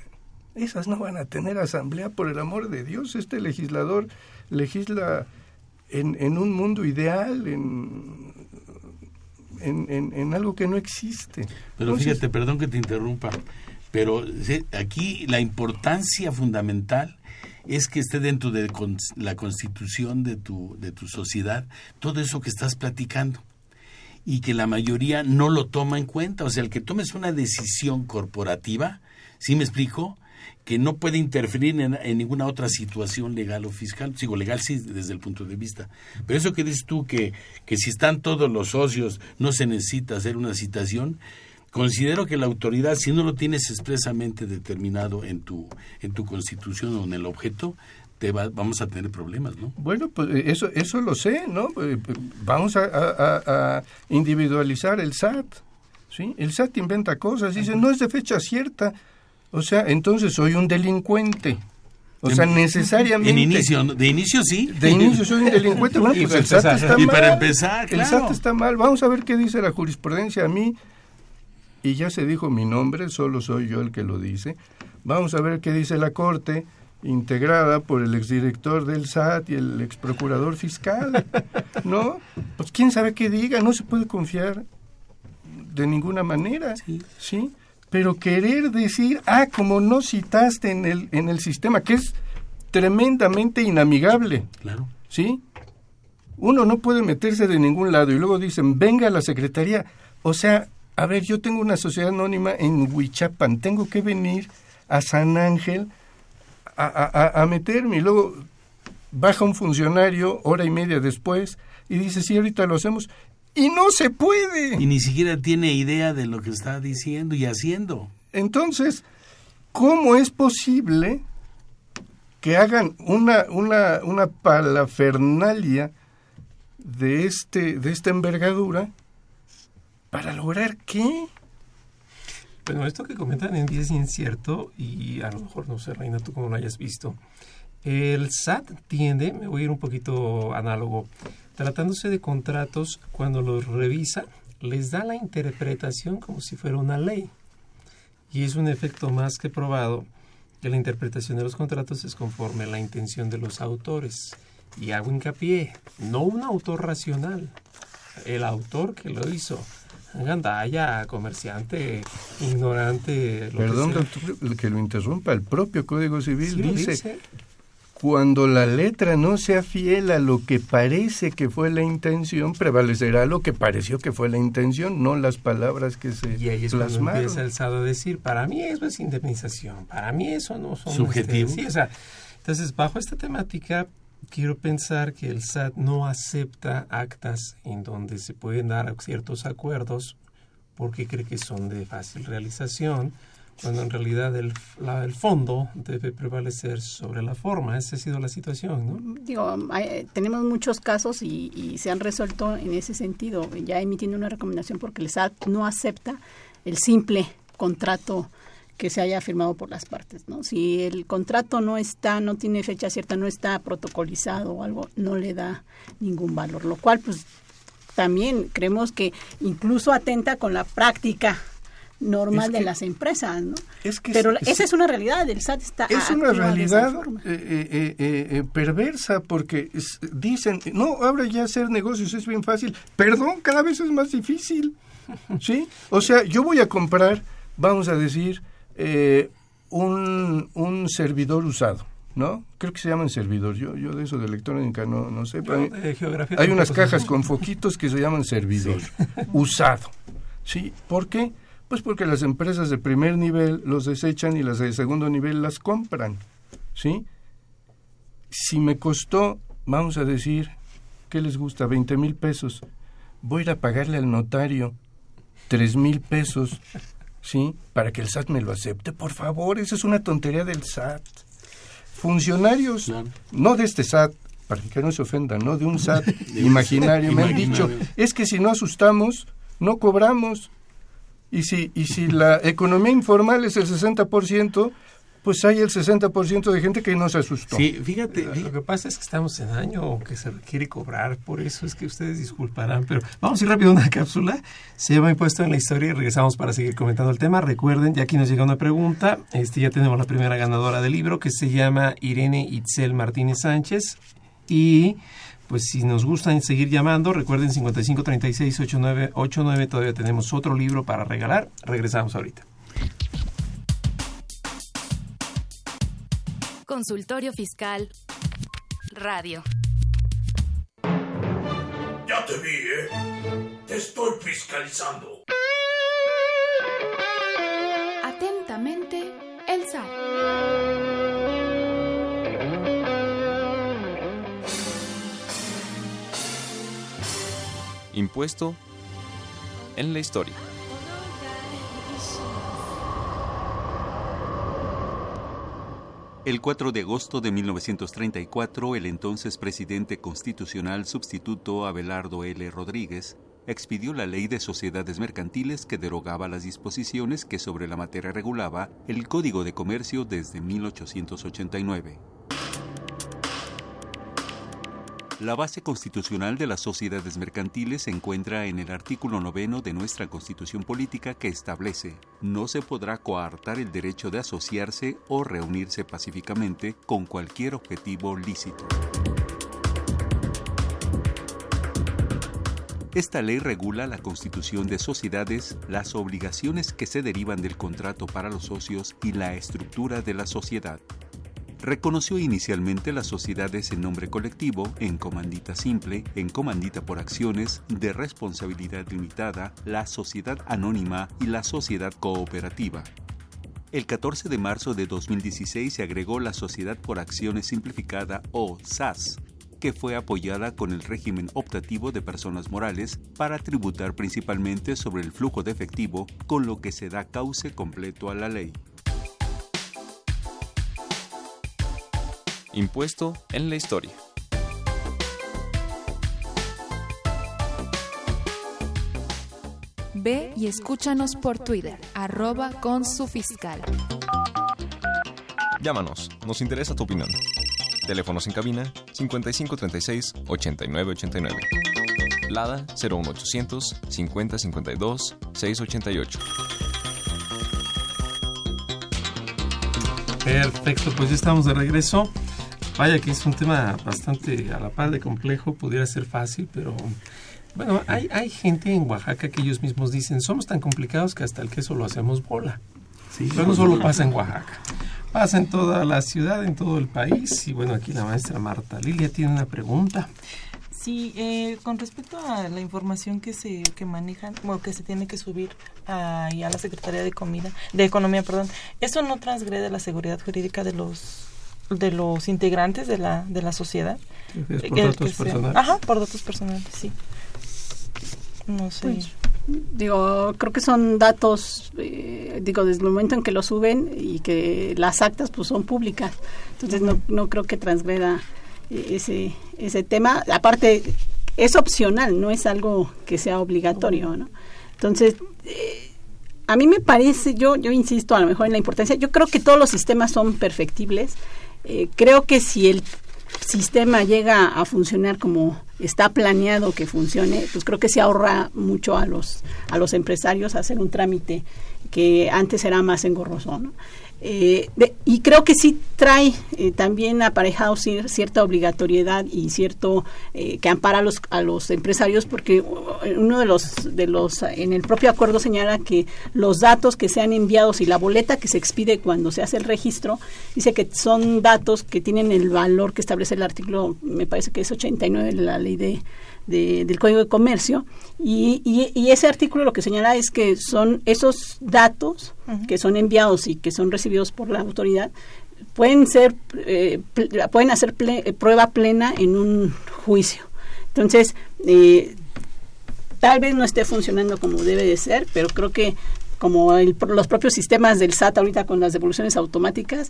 Esas no van a tener asamblea por el amor de Dios. Este legislador legisla en, en un mundo ideal, en, en, en- en algo que no existe. Pero Entonces, fíjate, perdón que te interrumpa, pero aquí la importancia fundamental es que esté dentro de la constitución de tu, de tu sociedad todo eso que estás platicando y que la mayoría no lo toma en cuenta. O sea, el que tomes una decisión corporativa, ¿sí me explico? Que no puede interferir en, en ninguna otra situación legal o fiscal. Sigo, legal sí, desde el punto de vista. Pero eso que dices tú, que, que si están todos los socios, no se necesita hacer una citación, considero que la autoridad, si no lo tienes expresamente determinado en tu, en tu constitución o en el objeto, te va- vamos a tener problemas, ¿no? Bueno, pues eh, eso, eso lo sé, ¿no? Eh, eh, Vamos a, a- a- individualizar el SAT, ¿sí? El SAT inventa cosas, dice, no es de fecha cierta. O sea, entonces soy un delincuente. O sea, En- necesariamente... En inicio, de inicio sí. De inicio soy un delincuente. Bueno, Y pues el para SAT empezar- está y mal. para empezar, El claro. SAT está mal. Vamos a ver qué dice la jurisprudencia a mí. Y ya se dijo mi nombre, solo soy yo el que lo dice. Vamos a ver qué dice la Corte, integrada por el exdirector del SAT y el exprocurador fiscal. ¿No? Pues quién sabe qué diga, no se puede confiar de ninguna manera. ¿Sí? pero querer decir, ah, como no citaste en el, en el sistema, que es tremendamente inamigable. Claro. ¿Sí? Uno no puede meterse de ningún lado y luego dicen, venga a la secretaría. O sea, a ver, yo tengo una sociedad anónima en Huichapan, tengo que venir a San Ángel a, a, a meterme y luego baja un funcionario hora y media después y dice, sí, ahorita lo hacemos. Y no se puede. Y ni siquiera tiene idea de lo que está diciendo y haciendo. Entonces, ¿cómo es posible que hagan una, una, una palafernalia de, este, de esta envergadura para lograr qué? Bueno, esto que comentan en es incierto y a lo mejor, no sé, Reina, tú como lo hayas visto. El SAT tiende, me voy a ir un poquito análogo, tratándose de contratos, cuando los revisa, les da la interpretación como si fuera una ley. Y es un efecto más que probado que la interpretación de los contratos es conforme a la intención de los autores. Y hago hincapié, no un autor racional, el autor que lo hizo. Gandaya, comerciante, ignorante. Lo Perdón, que, doctor, que lo interrumpa. El propio Código Civil dice, dice, cuando la letra no sea fiel a lo que parece que fue la intención, prevalecerá lo que pareció que fue la intención, no las palabras que se y ahí es plasmaron. empieza el SAD a decir, para mí eso es indemnización, para mí eso no son... Subjetivo. Este, sí, o sea, entonces, bajo esta temática, quiero pensar que el SAT no acepta actas en donde se pueden dar ciertos acuerdos porque cree que son de fácil realización, cuando en realidad el, la, el fondo debe prevalecer sobre la forma. Esa ha sido la situación, ¿no? Digo, hay, tenemos muchos casos y, y, se han resuelto en ese sentido, ya emitiendo una recomendación porque el SAT no acepta el simple contrato que se haya firmado por las partes, ¿no? Si el contrato no está, no tiene fecha cierta, no está protocolizado o algo, no le da ningún valor, lo cual pues también creemos que incluso atenta con la práctica normal que, de las empresas, ¿no? Es que Pero es, esa es una realidad, el SAT está Es una realidad eh, eh, eh, perversa porque dicen, no, ahora ya hacer negocios es bien fácil. Perdón, cada vez es más difícil. ¿Sí? O sea, yo voy a comprar, vamos a decir, un, un servidor usado. ¿no? Creo que se llaman servidor. Yo, yo de eso de electrónica no, no sé. Hay unas cajas con foquitos que se llaman servidor, sí. usado. ¿Sí? ¿Por qué? Pues porque las empresas de primer nivel los desechan y las de segundo nivel las compran. ¿Sí? Si me costó, vamos a decir, ¿qué les gusta? 20 mil pesos. Voy a ir a pagarle al notario 3 mil pesos, ¿sí? Para que el SAT me lo acepte. Por favor, esa es una tontería del SAT. Funcionarios, claro. no de este SAT, para que no se ofendan, no de un SAT imaginario, me han dicho, es que si no asustamos, no cobramos. Y si, y si la economía informal es el 60%, pues hay el 60% de gente que no se asustó. Sí, fíjate. Lo que pasa es que estamos en año que se requiere cobrar, por eso es que ustedes disculparán, pero vamos a ir rápido a una cápsula. Se llama Impuesto en la Historia y regresamos para seguir comentando el tema. Recuerden, ya aquí nos llega una pregunta. Este Ya tenemos la primera ganadora del libro que se llama Irene Itzel Martínez Sánchez. Y pues si nos gustan seguir llamando, recuerden 5536-8989, todavía tenemos otro libro para regalar. Regresamos ahorita. Consultorio Fiscal Radio. Ya te vi, ¿eh? Te estoy fiscalizando. Atentamente, el SAT. Impuesto en la historia. El 4 de agosto de 1934, el entonces presidente constitucional sustituto Abelardo L. Rodríguez expidió la Ley de Sociedades Mercantiles que derogaba las disposiciones que sobre la materia regulaba el Código de Comercio desde 1889. La base constitucional de las sociedades mercantiles se encuentra en el artículo noveno de nuestra Constitución Política que establece no se podrá coartar el derecho de asociarse o reunirse pacíficamente con cualquier objetivo lícito. Esta ley regula la constitución de sociedades, las obligaciones que se derivan del contrato para los socios y la estructura de la sociedad. Reconoció inicialmente las sociedades en nombre colectivo, en comandita simple, en comandita por acciones, de responsabilidad limitada, la sociedad anónima y la sociedad cooperativa. El 14 de marzo de 2016 se agregó la Sociedad por Acciones Simplificada o SAS, que fue apoyada con el régimen optativo de personas morales para tributar principalmente sobre el flujo de efectivo, con lo que se da cauce completo a la ley. Impuesto en la historia. Ve y escúchanos por Twitter, arroba con su fiscal. Llámanos, nos interesa tu opinión. Teléfonos en cabina 5536 8989. Lada 01800 5052 688. Perfecto, pues ya estamos de regreso. Vaya que es un tema bastante a la par de complejo, pudiera ser fácil, pero bueno, hay, hay gente en Oaxaca que ellos mismos dicen, somos tan complicados que hasta el queso lo hacemos bola. Sí, Pero no solo pasa en Oaxaca, pasa en toda la ciudad, en todo el país. Y bueno, aquí la maestra Marta Lilia tiene una pregunta. Sí, eh, con respecto a la información que se que manejan, bueno, que se tiene que subir a, y a la Secretaría de Comida, de Economía, perdón, eso no transgrede la seguridad jurídica de los de los integrantes de la de la sociedad. ¿Por Eh, datos que sea- personales? Ajá, por datos personales, sí. No sé. Pues, digo, creo que son datos, eh, digo, desde el momento en que lo suben y que las actas pues son públicas. Entonces no, no creo que transgreda eh, ese, ese tema. Aparte, es opcional, no es algo que sea obligatorio, ¿no? Entonces, eh, a mí me parece, yo, yo insisto a lo mejor en la importancia, yo creo que todos los sistemas son perfectibles. Eh, creo que si el sistema llega a funcionar como está planeado que funcione, pues creo que se ahorra mucho a los a los empresarios hacer un trámite que antes era más engorroso, ¿no? Eh, de- y creo que sí trae eh, también aparejado cier- cierta obligatoriedad y cierto eh, que ampara a los a los empresarios porque uh, uno de los de los en el propio acuerdo señala que los datos que sean enviados y la boleta que se expide cuando se hace el registro dice que son datos que tienen el valor que establece el artículo me parece que es 89 de la ley de de- del Código de Comercio y, y- y ese artículo lo que señala es que son esos datos que son enviados y que son recibidos por la autoridad pueden ser eh, pl- pueden hacer ple- eh, prueba plena en un juicio. Entonces eh, tal vez no esté funcionando como debe de ser pero creo que como el- los propios sistemas del SAT ahorita con las devoluciones automáticas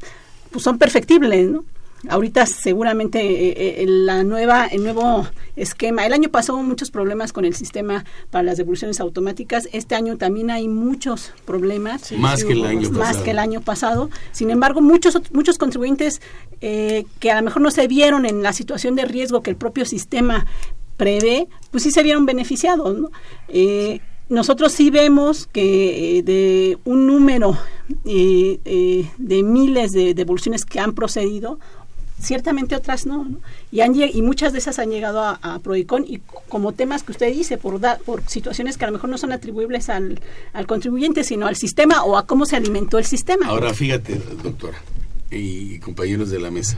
pues son perfectibles no ahorita seguramente eh, eh, la nueva el nuevo esquema. El año pasado hubo muchos problemas con el sistema para las devoluciones automáticas. Este año también hay muchos problemas. Más que el año más pasado. que el año pasado. Sin embargo muchos muchos contribuyentes eh, que a lo mejor no se vieron en la situación de riesgo que el propio sistema prevé pues sí se vieron beneficiados ¿no? Eh, nosotros sí vemos que eh, de un número eh, eh, de miles de devoluciones que han procedido, ciertamente otras no. Y, han, y muchas de esas han llegado a, a Prodicon y como temas que usted dice, por, da- por situaciones que a lo mejor no son atribuibles al, al contribuyente, sino al sistema o a cómo se alimentó el sistema. Ahora fíjate, doctora, y compañeros de la mesa,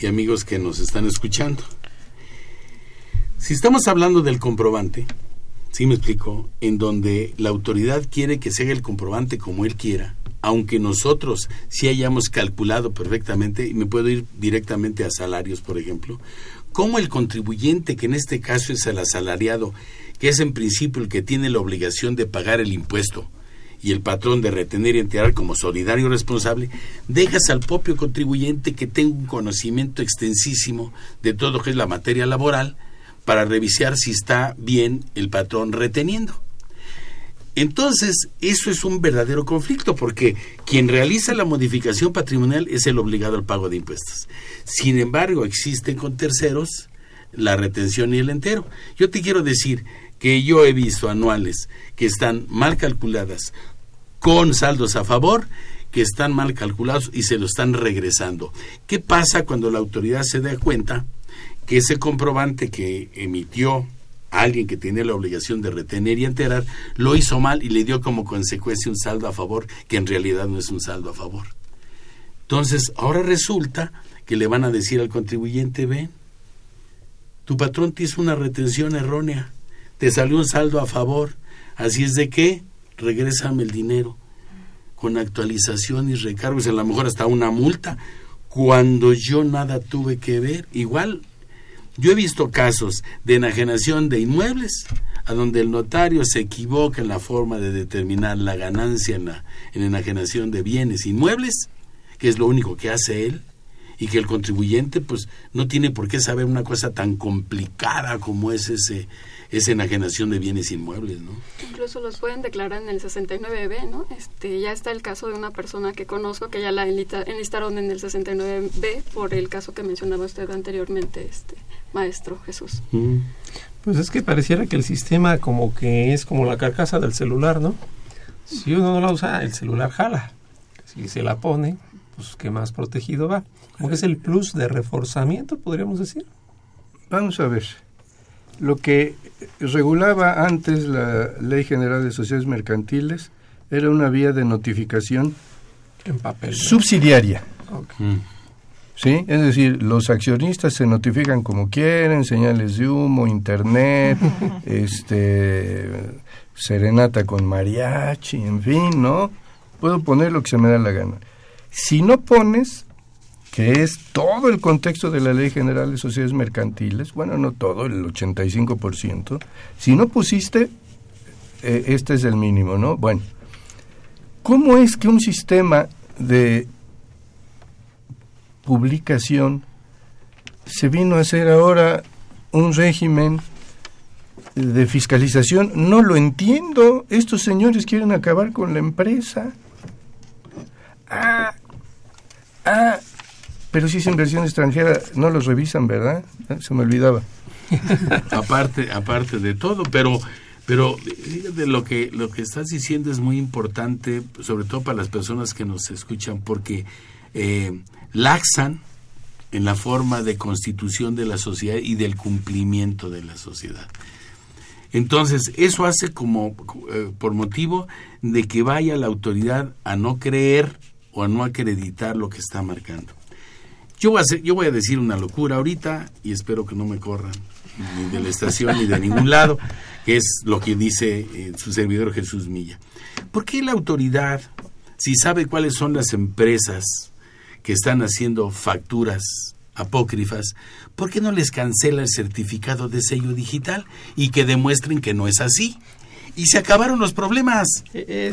y amigos que nos están escuchando. Si estamos hablando del comprobante, sí me explico, en donde la autoridad quiere que se el comprobante como él quiera, aunque nosotros sí hayamos calculado perfectamente, y me puedo ir directamente a salarios, por ejemplo, cómo el contribuyente, que en este caso es el asalariado, que es en principio el que tiene la obligación de pagar el impuesto, y el patrón de retener y enterar como solidario responsable, dejas al propio contribuyente que tenga un conocimiento extensísimo de todo lo que es la materia laboral para revisar si está bien el patrón reteniendo. Entonces, eso es un verdadero conflicto porque quien realiza la modificación patrimonial es el obligado al pago de impuestos. Sin embargo, existen con terceros la retención y el entero. Yo te quiero decir que yo he visto anuales que están mal calculadas con saldos a favor que están mal calculados y se lo están regresando. ¿Qué pasa cuando la autoridad se da cuenta que ese comprobante que emitió alguien que tenía la obligación de retener y enterar, lo hizo mal y le dio como consecuencia un saldo a favor que en realidad no es un saldo a favor. Entonces, ahora resulta que le van a decir al contribuyente, ven, tu patrón te hizo una retención errónea, te salió un saldo a favor, así es de que regrésame el dinero con actualización y recargos, a lo mejor hasta una multa, cuando yo nada tuve que ver. Igual, yo he visto casos de enajenación de inmuebles, a donde el notario se equivoca en la forma de determinar la ganancia en la en enajenación de bienes inmuebles, que es lo único que hace él, y que el contribuyente pues no tiene por qué saber una cosa tan complicada como es ese esa enajenación de bienes inmuebles, ¿no? Incluso los pueden declarar en el 69B, ¿no? Este, ya está el caso de una persona que conozco que ya la enlistaron en el 69B por el caso que mencionaba usted anteriormente, este maestro Jesús. Mm. Pues es que pareciera que el sistema como que es como la carcasa del celular, ¿no? Si uno no la usa, el celular jala. Si se la pone, pues qué más protegido va. Como que es el plus de reforzamiento, podríamos decir. Vamos a ver. Lo que regulaba antes la Ley General de Sociedades Mercantiles era una vía de notificación en papel subsidiaria. ¿Sí? Es decir, los accionistas se notifican como quieren, señales de humo, internet, este serenata con mariachi, en fin, ¿no? Puedo poner lo que se me da la gana. Si no pones, que es todo el contexto de la Ley General de Sociedades Mercantiles, bueno, no todo, el 85%, si no pusiste, eh, este es el mínimo, ¿no? Bueno, ¿cómo es que un sistema de publicación se vino a hacer ahora un régimen de fiscalización? No lo entiendo. Estos señores quieren acabar con la empresa. Ah, ah, pero si es inversión extranjera, no los revisan, ¿verdad? Se me olvidaba. aparte, aparte de todo, pero pero de lo que lo que estás diciendo es muy importante, sobre todo para las personas que nos escuchan, porque eh, laxan en la forma de constitución de la sociedad y del cumplimiento de la sociedad. Entonces, eso hace como eh, por motivo de que vaya la autoridad a no creer o a no acreditar lo que está marcando. Yo voy a, yo voy a decir una locura ahorita y espero que no me corran ni de la estación ni de ningún lado, que es lo que dice eh, su servidor Jesús Milla. ¿Por qué la autoridad, si sabe cuáles son las empresas que están haciendo facturas apócrifas, ¿por qué no les cancela el certificado de sello digital y que demuestren que no es así? Y se acabaron los problemas.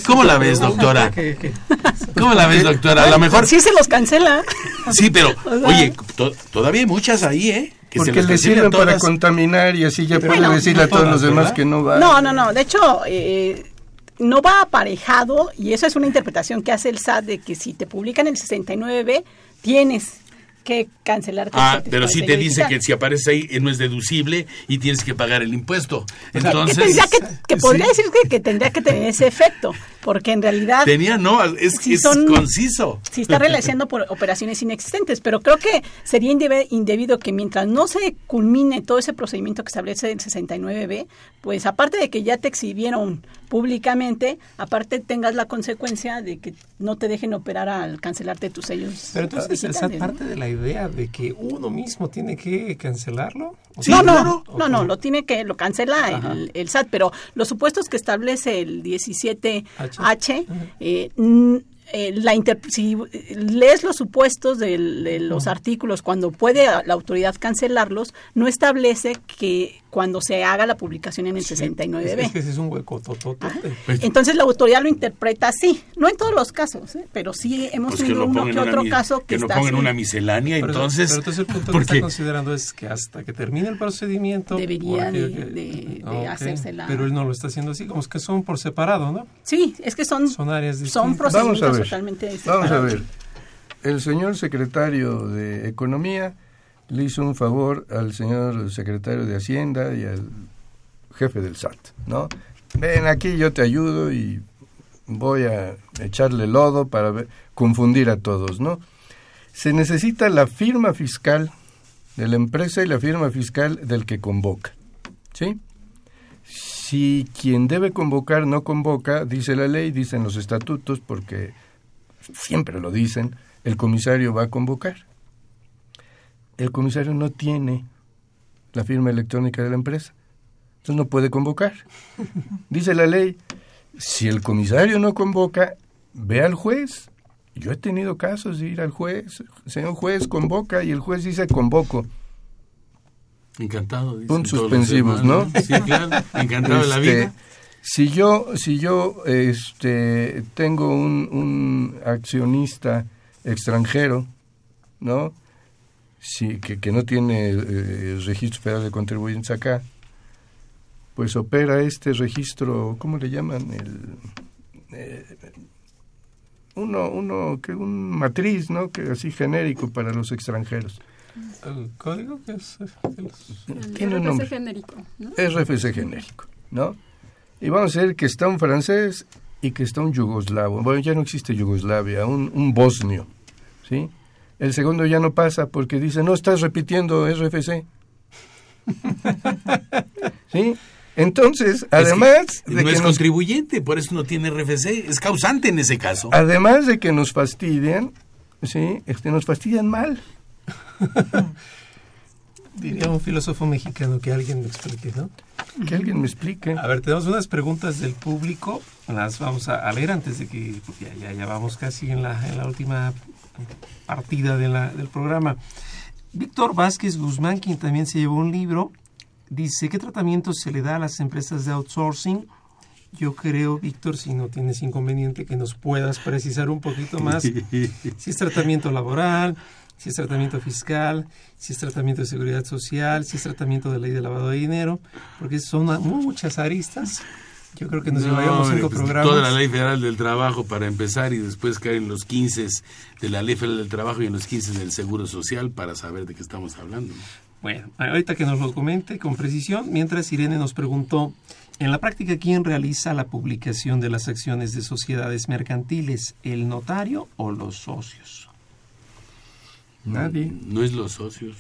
¿Cómo la ves, doctora? ¿Cómo la ves, doctora? A lo mejor... Sí se los cancela. Sí, pero, oye, todavía hay muchas ahí, ¿eh? Que Porque le sirven para contaminar y así ya puede decirle a todos los demás que no va. No, no, no. De hecho, eh, no va aparejado y eso es una interpretación que hace el SAT de que si te publican el 69B, tienes que cancelar Ah, pero sí te dice que si aparece ahí no es deducible y tienes que pagar el impuesto. Entonces, que, podría decir que, tendría que tener ese efecto, porque en realidad tenía no, es, es conciso. Si está realizando por operaciones inexistentes, pero creo que sería indebido que mientras no se culmine todo ese procedimiento que establece el 69B, pues aparte de que ya te exhibieron públicamente, aparte tengas la consecuencia de que no te dejen operar al cancelarte tus sellos. Pero entonces esa parte de la idea de que uno mismo tiene que cancelarlo. no, no, no, no, lo tiene que, lo cancela el, SAT, pero los supuestos que establece el 17H, eh, eh, la si lees los supuestos de, los artículos cuando puede la autoridad cancelarlos, no establece que cuando se haga la publicación en el 69B. Es que ese es un hueco pues Entonces la autoridad lo interpreta así, no en todos los casos, ¿eh? pero sí hemos pues tenido uno que otro caso que, que no pongan una miscelánea, entonces... Pero entonces el punto que está considerando es que hasta que termine el procedimiento... Debería de, hacerse la... Pero él no lo está haciendo así, como es que son por separado, ¿no? Sí, es que son, son áreas Son procedimientos totalmente separados. Vamos a ver, el señor secretario de Economía le hizo un favor al señor secretario de Hacienda y al jefe del SAT, ¿no? Ven aquí, yo te ayudo y voy a echarle lodo para confundir a todos, ¿no? Se necesita la firma fiscal de la empresa y la firma fiscal del que convoca, ¿sí? Si quien debe convocar no convoca, dice la ley, dicen los estatutos, porque siempre lo dicen, el comisario va a convocar. El comisario no tiene la firma electrónica de la empresa, entonces no puede convocar. Dice la ley, si el comisario no convoca, ve al juez. Yo he tenido casos de ir al juez, señor juez, convoca, y el juez dice convoco. Encantado. Puntos suspensivos, ¿no? Sí, claro. Encantado de la Este, vida. Si yo, si yo este, tengo un, un accionista extranjero, ¿no? Sí, que, que no tiene eh, registro federal de contribuyentes acá, pues opera este registro, ¿cómo le llaman? El, eh, uno, uno, que un matriz, ¿no? Que así genérico para los extranjeros. ¿El código que es? El Tiene un RFC genérico, ¿no? RFC genérico, ¿no? Y vamos a ver que está un francés y que está un yugoslavo. Bueno, ya no existe Yugoslavia, un, un bosnio, ¿sí? El segundo ya no pasa porque dice, no estás repitiendo RFC. ¿Sí? Entonces, además que de no que es nos, contribuyente, por eso no tiene RFC, es causante en ese caso. además de que nos fastidian, ¿sí? Este, nos fastidian mal. Diría un filósofo mexicano que alguien me explique, ¿no? Que alguien me explique. A ver, tenemos unas preguntas del público, las vamos a, a leer antes de que porque ya, ya, ya vamos casi en la, en la última partida de la- del programa. Víctor Vázquez Guzmán, quien también se llevó un libro, dice, ¿qué tratamiento se le da a las empresas de outsourcing? Yo creo, Víctor, si no tienes inconveniente, que nos puedas precisar un poquito más si es tratamiento laboral, si es tratamiento fiscal, si es tratamiento de seguridad social, si es tratamiento de ley de lavado de dinero, porque son muchas aristas. Yo creo que nos No, llevaríamos cinco pues, programas. Toda la ley federal del trabajo para empezar y después caer en los 15 de la ley federal del trabajo y en los 15 del seguro social para saber de qué estamos hablando. ¿no? Bueno, ahorita que nos lo comente con precisión, mientras Irene nos preguntó, en la práctica, ¿quién realiza la publicación de las acciones de sociedades mercantiles, el notario o los socios? Nadie. No es los socios.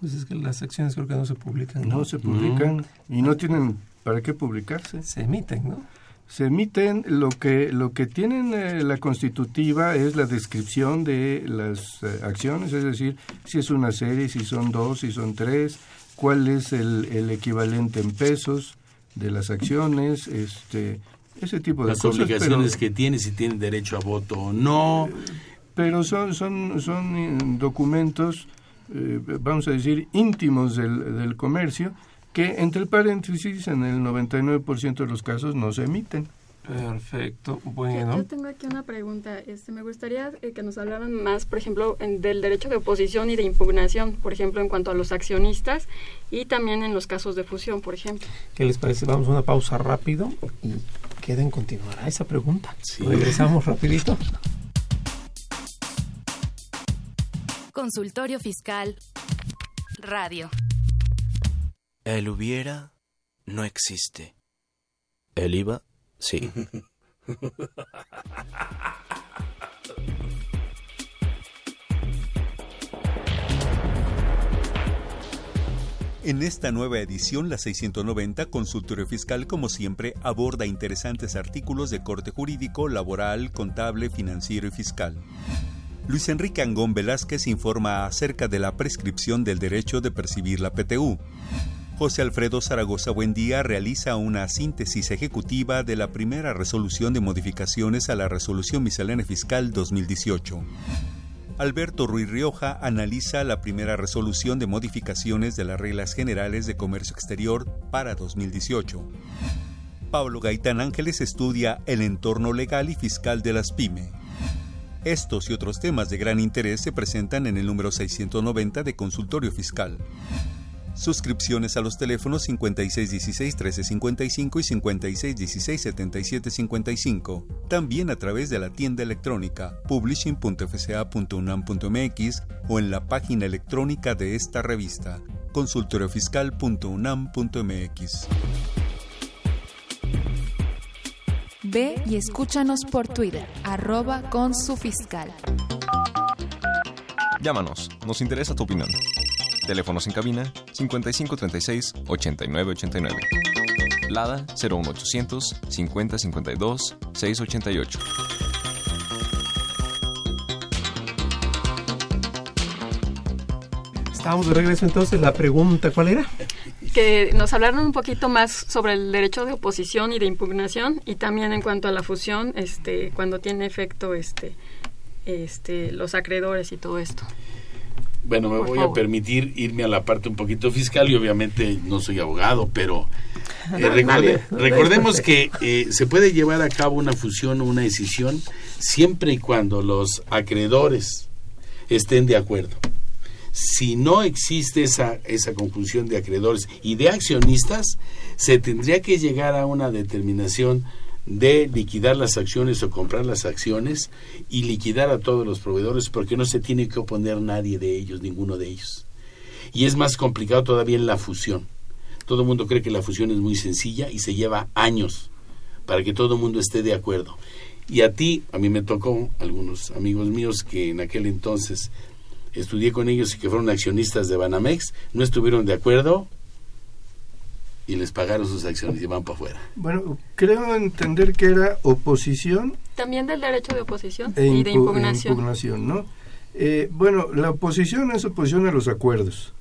Pues es que las acciones creo que no se publican. No se publican y no tienen para qué publicarse. Se emiten, ¿no? Se emiten, lo que, lo que tienen eh, la constitutiva es la descripción de las eh, acciones, es decir, si es una serie, si son dos, si son tres, cuál es el, el equivalente en pesos de las acciones, este, ese tipo de Las cosas. obligaciones pero- que tiene, si tienen derecho a voto o no. pero son son son eh, documentos eh, vamos a decir íntimos del, del comercio que entre paréntesis en el 99% de los casos no se emiten Perfecto, Yo, bueno. yo tengo aquí una pregunta. Este, me gustaría eh, que nos hablaran más, por ejemplo, en- del derecho de oposición y de impugnación, por ejemplo, en cuanto a los accionistas y también en los casos de fusión, por ejemplo. ¿Qué les parece? Vamos a una pausa rápido y queden continuará esa pregunta. Regresamos rapidito. Consultorio Fiscal Radio. El hubiera no existe. El IVA sí. En esta nueva edición, la 690, Consultorio Fiscal, como siempre, aborda interesantes artículos de corte jurídico, laboral, contable, financiero y fiscal. Luis Enrique Angón Velázquez informa acerca de la prescripción del derecho de percibir la PTU. José Alfredo Zaragoza Buendía realiza una síntesis ejecutiva de la primera resolución de modificaciones a la Resolución Miscelánea Fiscal 2018. Alberto Ruiz Rioja analiza la primera resolución de modificaciones de las reglas generales de comercio exterior para 2018. Pablo Gaitán Ángeles estudia el entorno legal y fiscal de las pyme. Estos y otros temas de gran interés se presentan en el número 690 de Consultorio Fiscal. Suscripciones a los teléfonos 5616-1355 y 5616-7755. También a través de la tienda electrónica publishing.fca.unam.mx o en la página electrónica de esta revista consultoriofiscal.unam.mx. Ve y escúchanos por Twitter, arroba con su fiscal. Llámanos, nos interesa tu opinión. Teléfonos en cabina 5536 8989. Lada 01800 5052 688. Estábamos de regreso entonces. La pregunta, ¿cuál era? que nos hablaron un poquito más sobre el derecho de oposición y de impugnación y también en cuanto a la fusión, este, cuando tiene efecto este, este, los acreedores y todo esto. Bueno, me Por voy favor. a permitir irme a la parte un poquito fiscal y obviamente no soy abogado, pero eh, recorde- recordemos que eh, se puede llevar a cabo una fusión o una decisión siempre y cuando los acreedores estén de acuerdo. Si no existe esa, esa conjunción de acreedores y de accionistas, se tendría que llegar a una determinación de liquidar las acciones o comprar las acciones y liquidar a todos los proveedores porque no se tiene que oponer nadie de ellos, ninguno de ellos. Y es más complicado todavía en la fusión. Todo el mundo cree que la fusión es muy sencilla y se lleva años para que todo el mundo esté de acuerdo. Y a ti, a mí me tocó, algunos amigos míos que en aquel entonces estudié con ellos y que fueron accionistas de Banamex, no estuvieron de acuerdo y les pagaron sus acciones y van para afuera. Bueno, creo entender que era oposición También del derecho de oposición e y de impu- impugnación. impugnación, ¿no? Eh, bueno, la oposición es oposición a los acuerdos,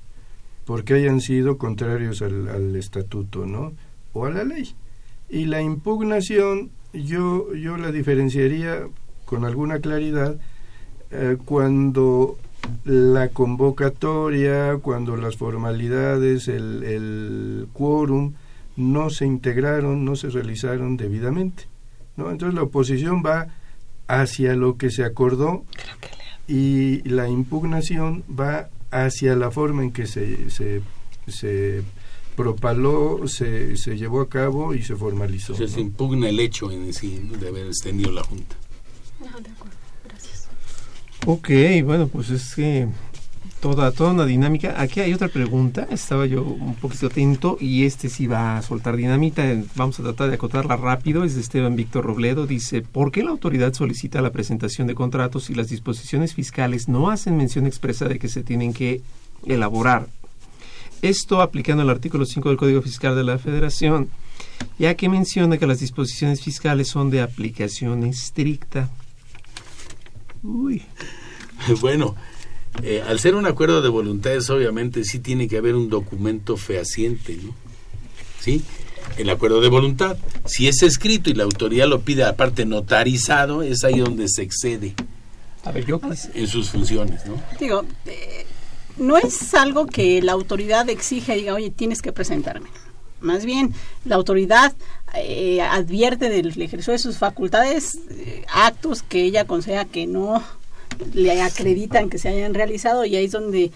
porque hayan sido contrarios al, al estatuto, ¿no? O a la ley. Y la impugnación, yo, yo la diferenciaría con alguna claridad eh, cuando la convocatoria, cuando las formalidades, el, el quórum no se integraron, no se realizaron debidamente. ¿no? Entonces la oposición va hacia lo que se acordó y la impugnación va hacia la forma en que se, se, se propaló, se, se llevó a cabo y se formalizó. O sea, se ¿no? impugna el hecho en sí ¿no? de haber extendido la Junta. Ah, de acuerdo. Ok, bueno, pues es que toda, toda una dinámica. Aquí hay otra pregunta, estaba yo un poquito atento y este sí va a soltar dinamita. Vamos a tratar de acotarla rápido. Es de Esteban Víctor Robledo. Dice, ¿por qué la autoridad solicita la presentación de contratos si las disposiciones fiscales no hacen mención expresa de que se tienen que elaborar? Esto aplicando el artículo 5 del Código Fiscal de la Federación, ya que menciona que las disposiciones fiscales son de aplicación estricta. Uy. Bueno, eh, al ser un acuerdo de voluntades, obviamente sí tiene que haber un documento fehaciente, ¿no? ¿Sí? El acuerdo de voluntad. Si es escrito y la autoridad lo pide aparte notarizado, es ahí donde se excede A ver, yo en sus funciones, ¿no? Digo, eh, no es algo que la autoridad exige y diga, oye, tienes que presentarme. Más bien, la autoridad eh, advierte del ejercicio de sus facultades eh, actos que ella considera que no le acreditan que se hayan realizado y ahí es donde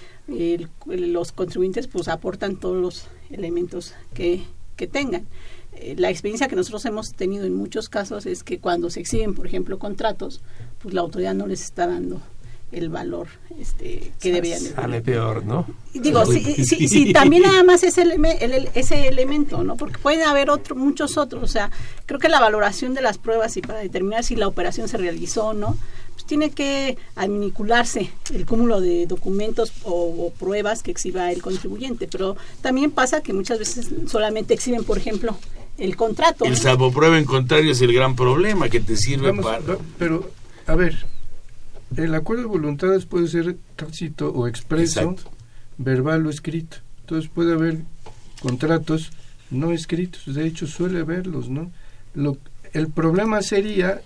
los contribuyentes pues aportan todos los elementos que, que tengan. Eh, la experiencia que nosotros hemos tenido en muchos casos es que cuando se exhiben, por ejemplo, contratos, pues la autoridad no les está dando el valor este, que deberían de Sale peor, ¿no? Digo, sí, sí, sí, también nada más ese, eleme- el- el- ese elemento, ¿no? Porque pueden haber otro, muchos otros. O sea, creo que la valoración de las pruebas y para determinar si la operación se realizó o no, pues tiene que adminicularse el cúmulo de documentos o, o pruebas que exhiba el contribuyente. Pero también pasa que muchas veces solamente exhiben, por ejemplo, el contrato. El ¿no? salvo prueba en contrario es el gran problema que te sirve Vamos, para... pero, a ver, el acuerdo de voluntades puede ser tácito o expreso, Exacto. verbal o escrito. Entonces puede haber contratos no escritos, de hecho suele haberlos, ¿no? Lo, el problema sería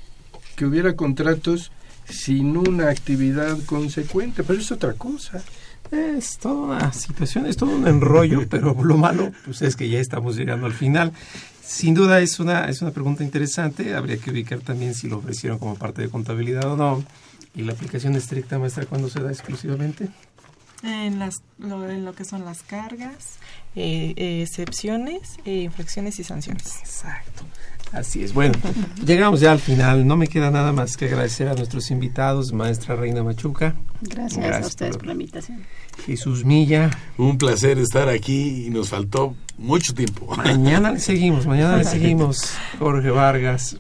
que hubiera contratos sin una actividad consecuente, pero es otra cosa. Es toda una situación, es todo un enrollo, pero lo malo pues es que ya estamos llegando al final. Sin duda es una, es una pregunta interesante, habría que ubicar también si lo ofrecieron como parte de contabilidad o no. ¿Y la aplicación estricta, maestra, cuándo se da exclusivamente? En, las, lo, en lo que son las cargas, eh, eh, excepciones, eh, infracciones y sanciones. Exacto. Así es. Bueno, llegamos ya al final. No me queda nada más que agradecer a nuestros invitados, maestra Reina Machuca. Gracias, a ustedes por la invitación. Jesús Milla. Un placer estar aquí y nos faltó mucho tiempo. Mañana le seguimos, mañana le seguimos. Jorge Vargas.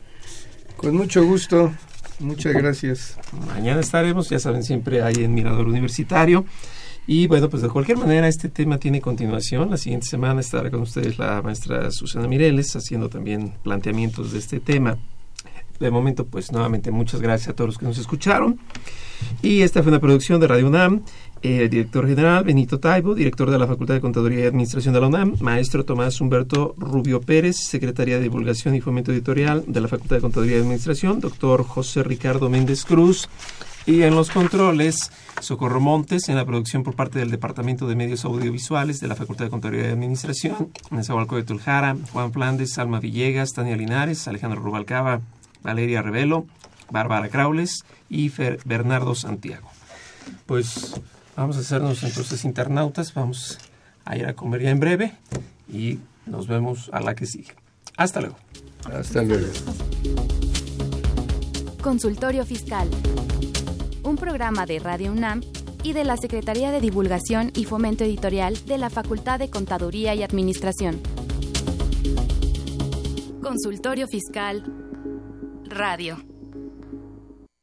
Con mucho gusto. Muchas gracias. Mañana estaremos, ya saben, siempre ahí en Mirador Universitario. Y bueno, pues de cualquier manera este tema tiene continuación. La siguiente semana estará con ustedes la maestra Susana Mireles haciendo también planteamientos de este tema. De momento, pues nuevamente muchas gracias a todos los que nos escucharon. Y esta fue una producción de Radio UNAM. Eh, director general Benito Taibo, director de la Facultad de Contaduría y Administración de la UNAM, maestro Tomás Humberto Rubio Pérez, secretaria de Divulgación y Fomento Editorial de la Facultad de Contaduría y Administración, doctor José Ricardo Méndez Cruz, y en los controles, Socorro Montes, en la producción por parte del Departamento de Medios Audiovisuales de la Facultad de Contaduría y Administración, Nezahualcóyotl de Tuljara, Juan Flandes, Alma Villegas, Tania Linares, Alejandro Rubalcaba, Valeria Revelo, Bárbara Craules y Fer Bernardo Santiago. Pues vamos a hacernos entonces internautas, vamos a ir a comer ya en breve y nos vemos a la que sigue. Hasta luego. Hasta luego. Consultorio Fiscal. Un programa de Radio UNAM y de la Secretaría de Divulgación y Fomento Editorial de la Facultad de Contaduría y Administración. Consultorio Fiscal Radio.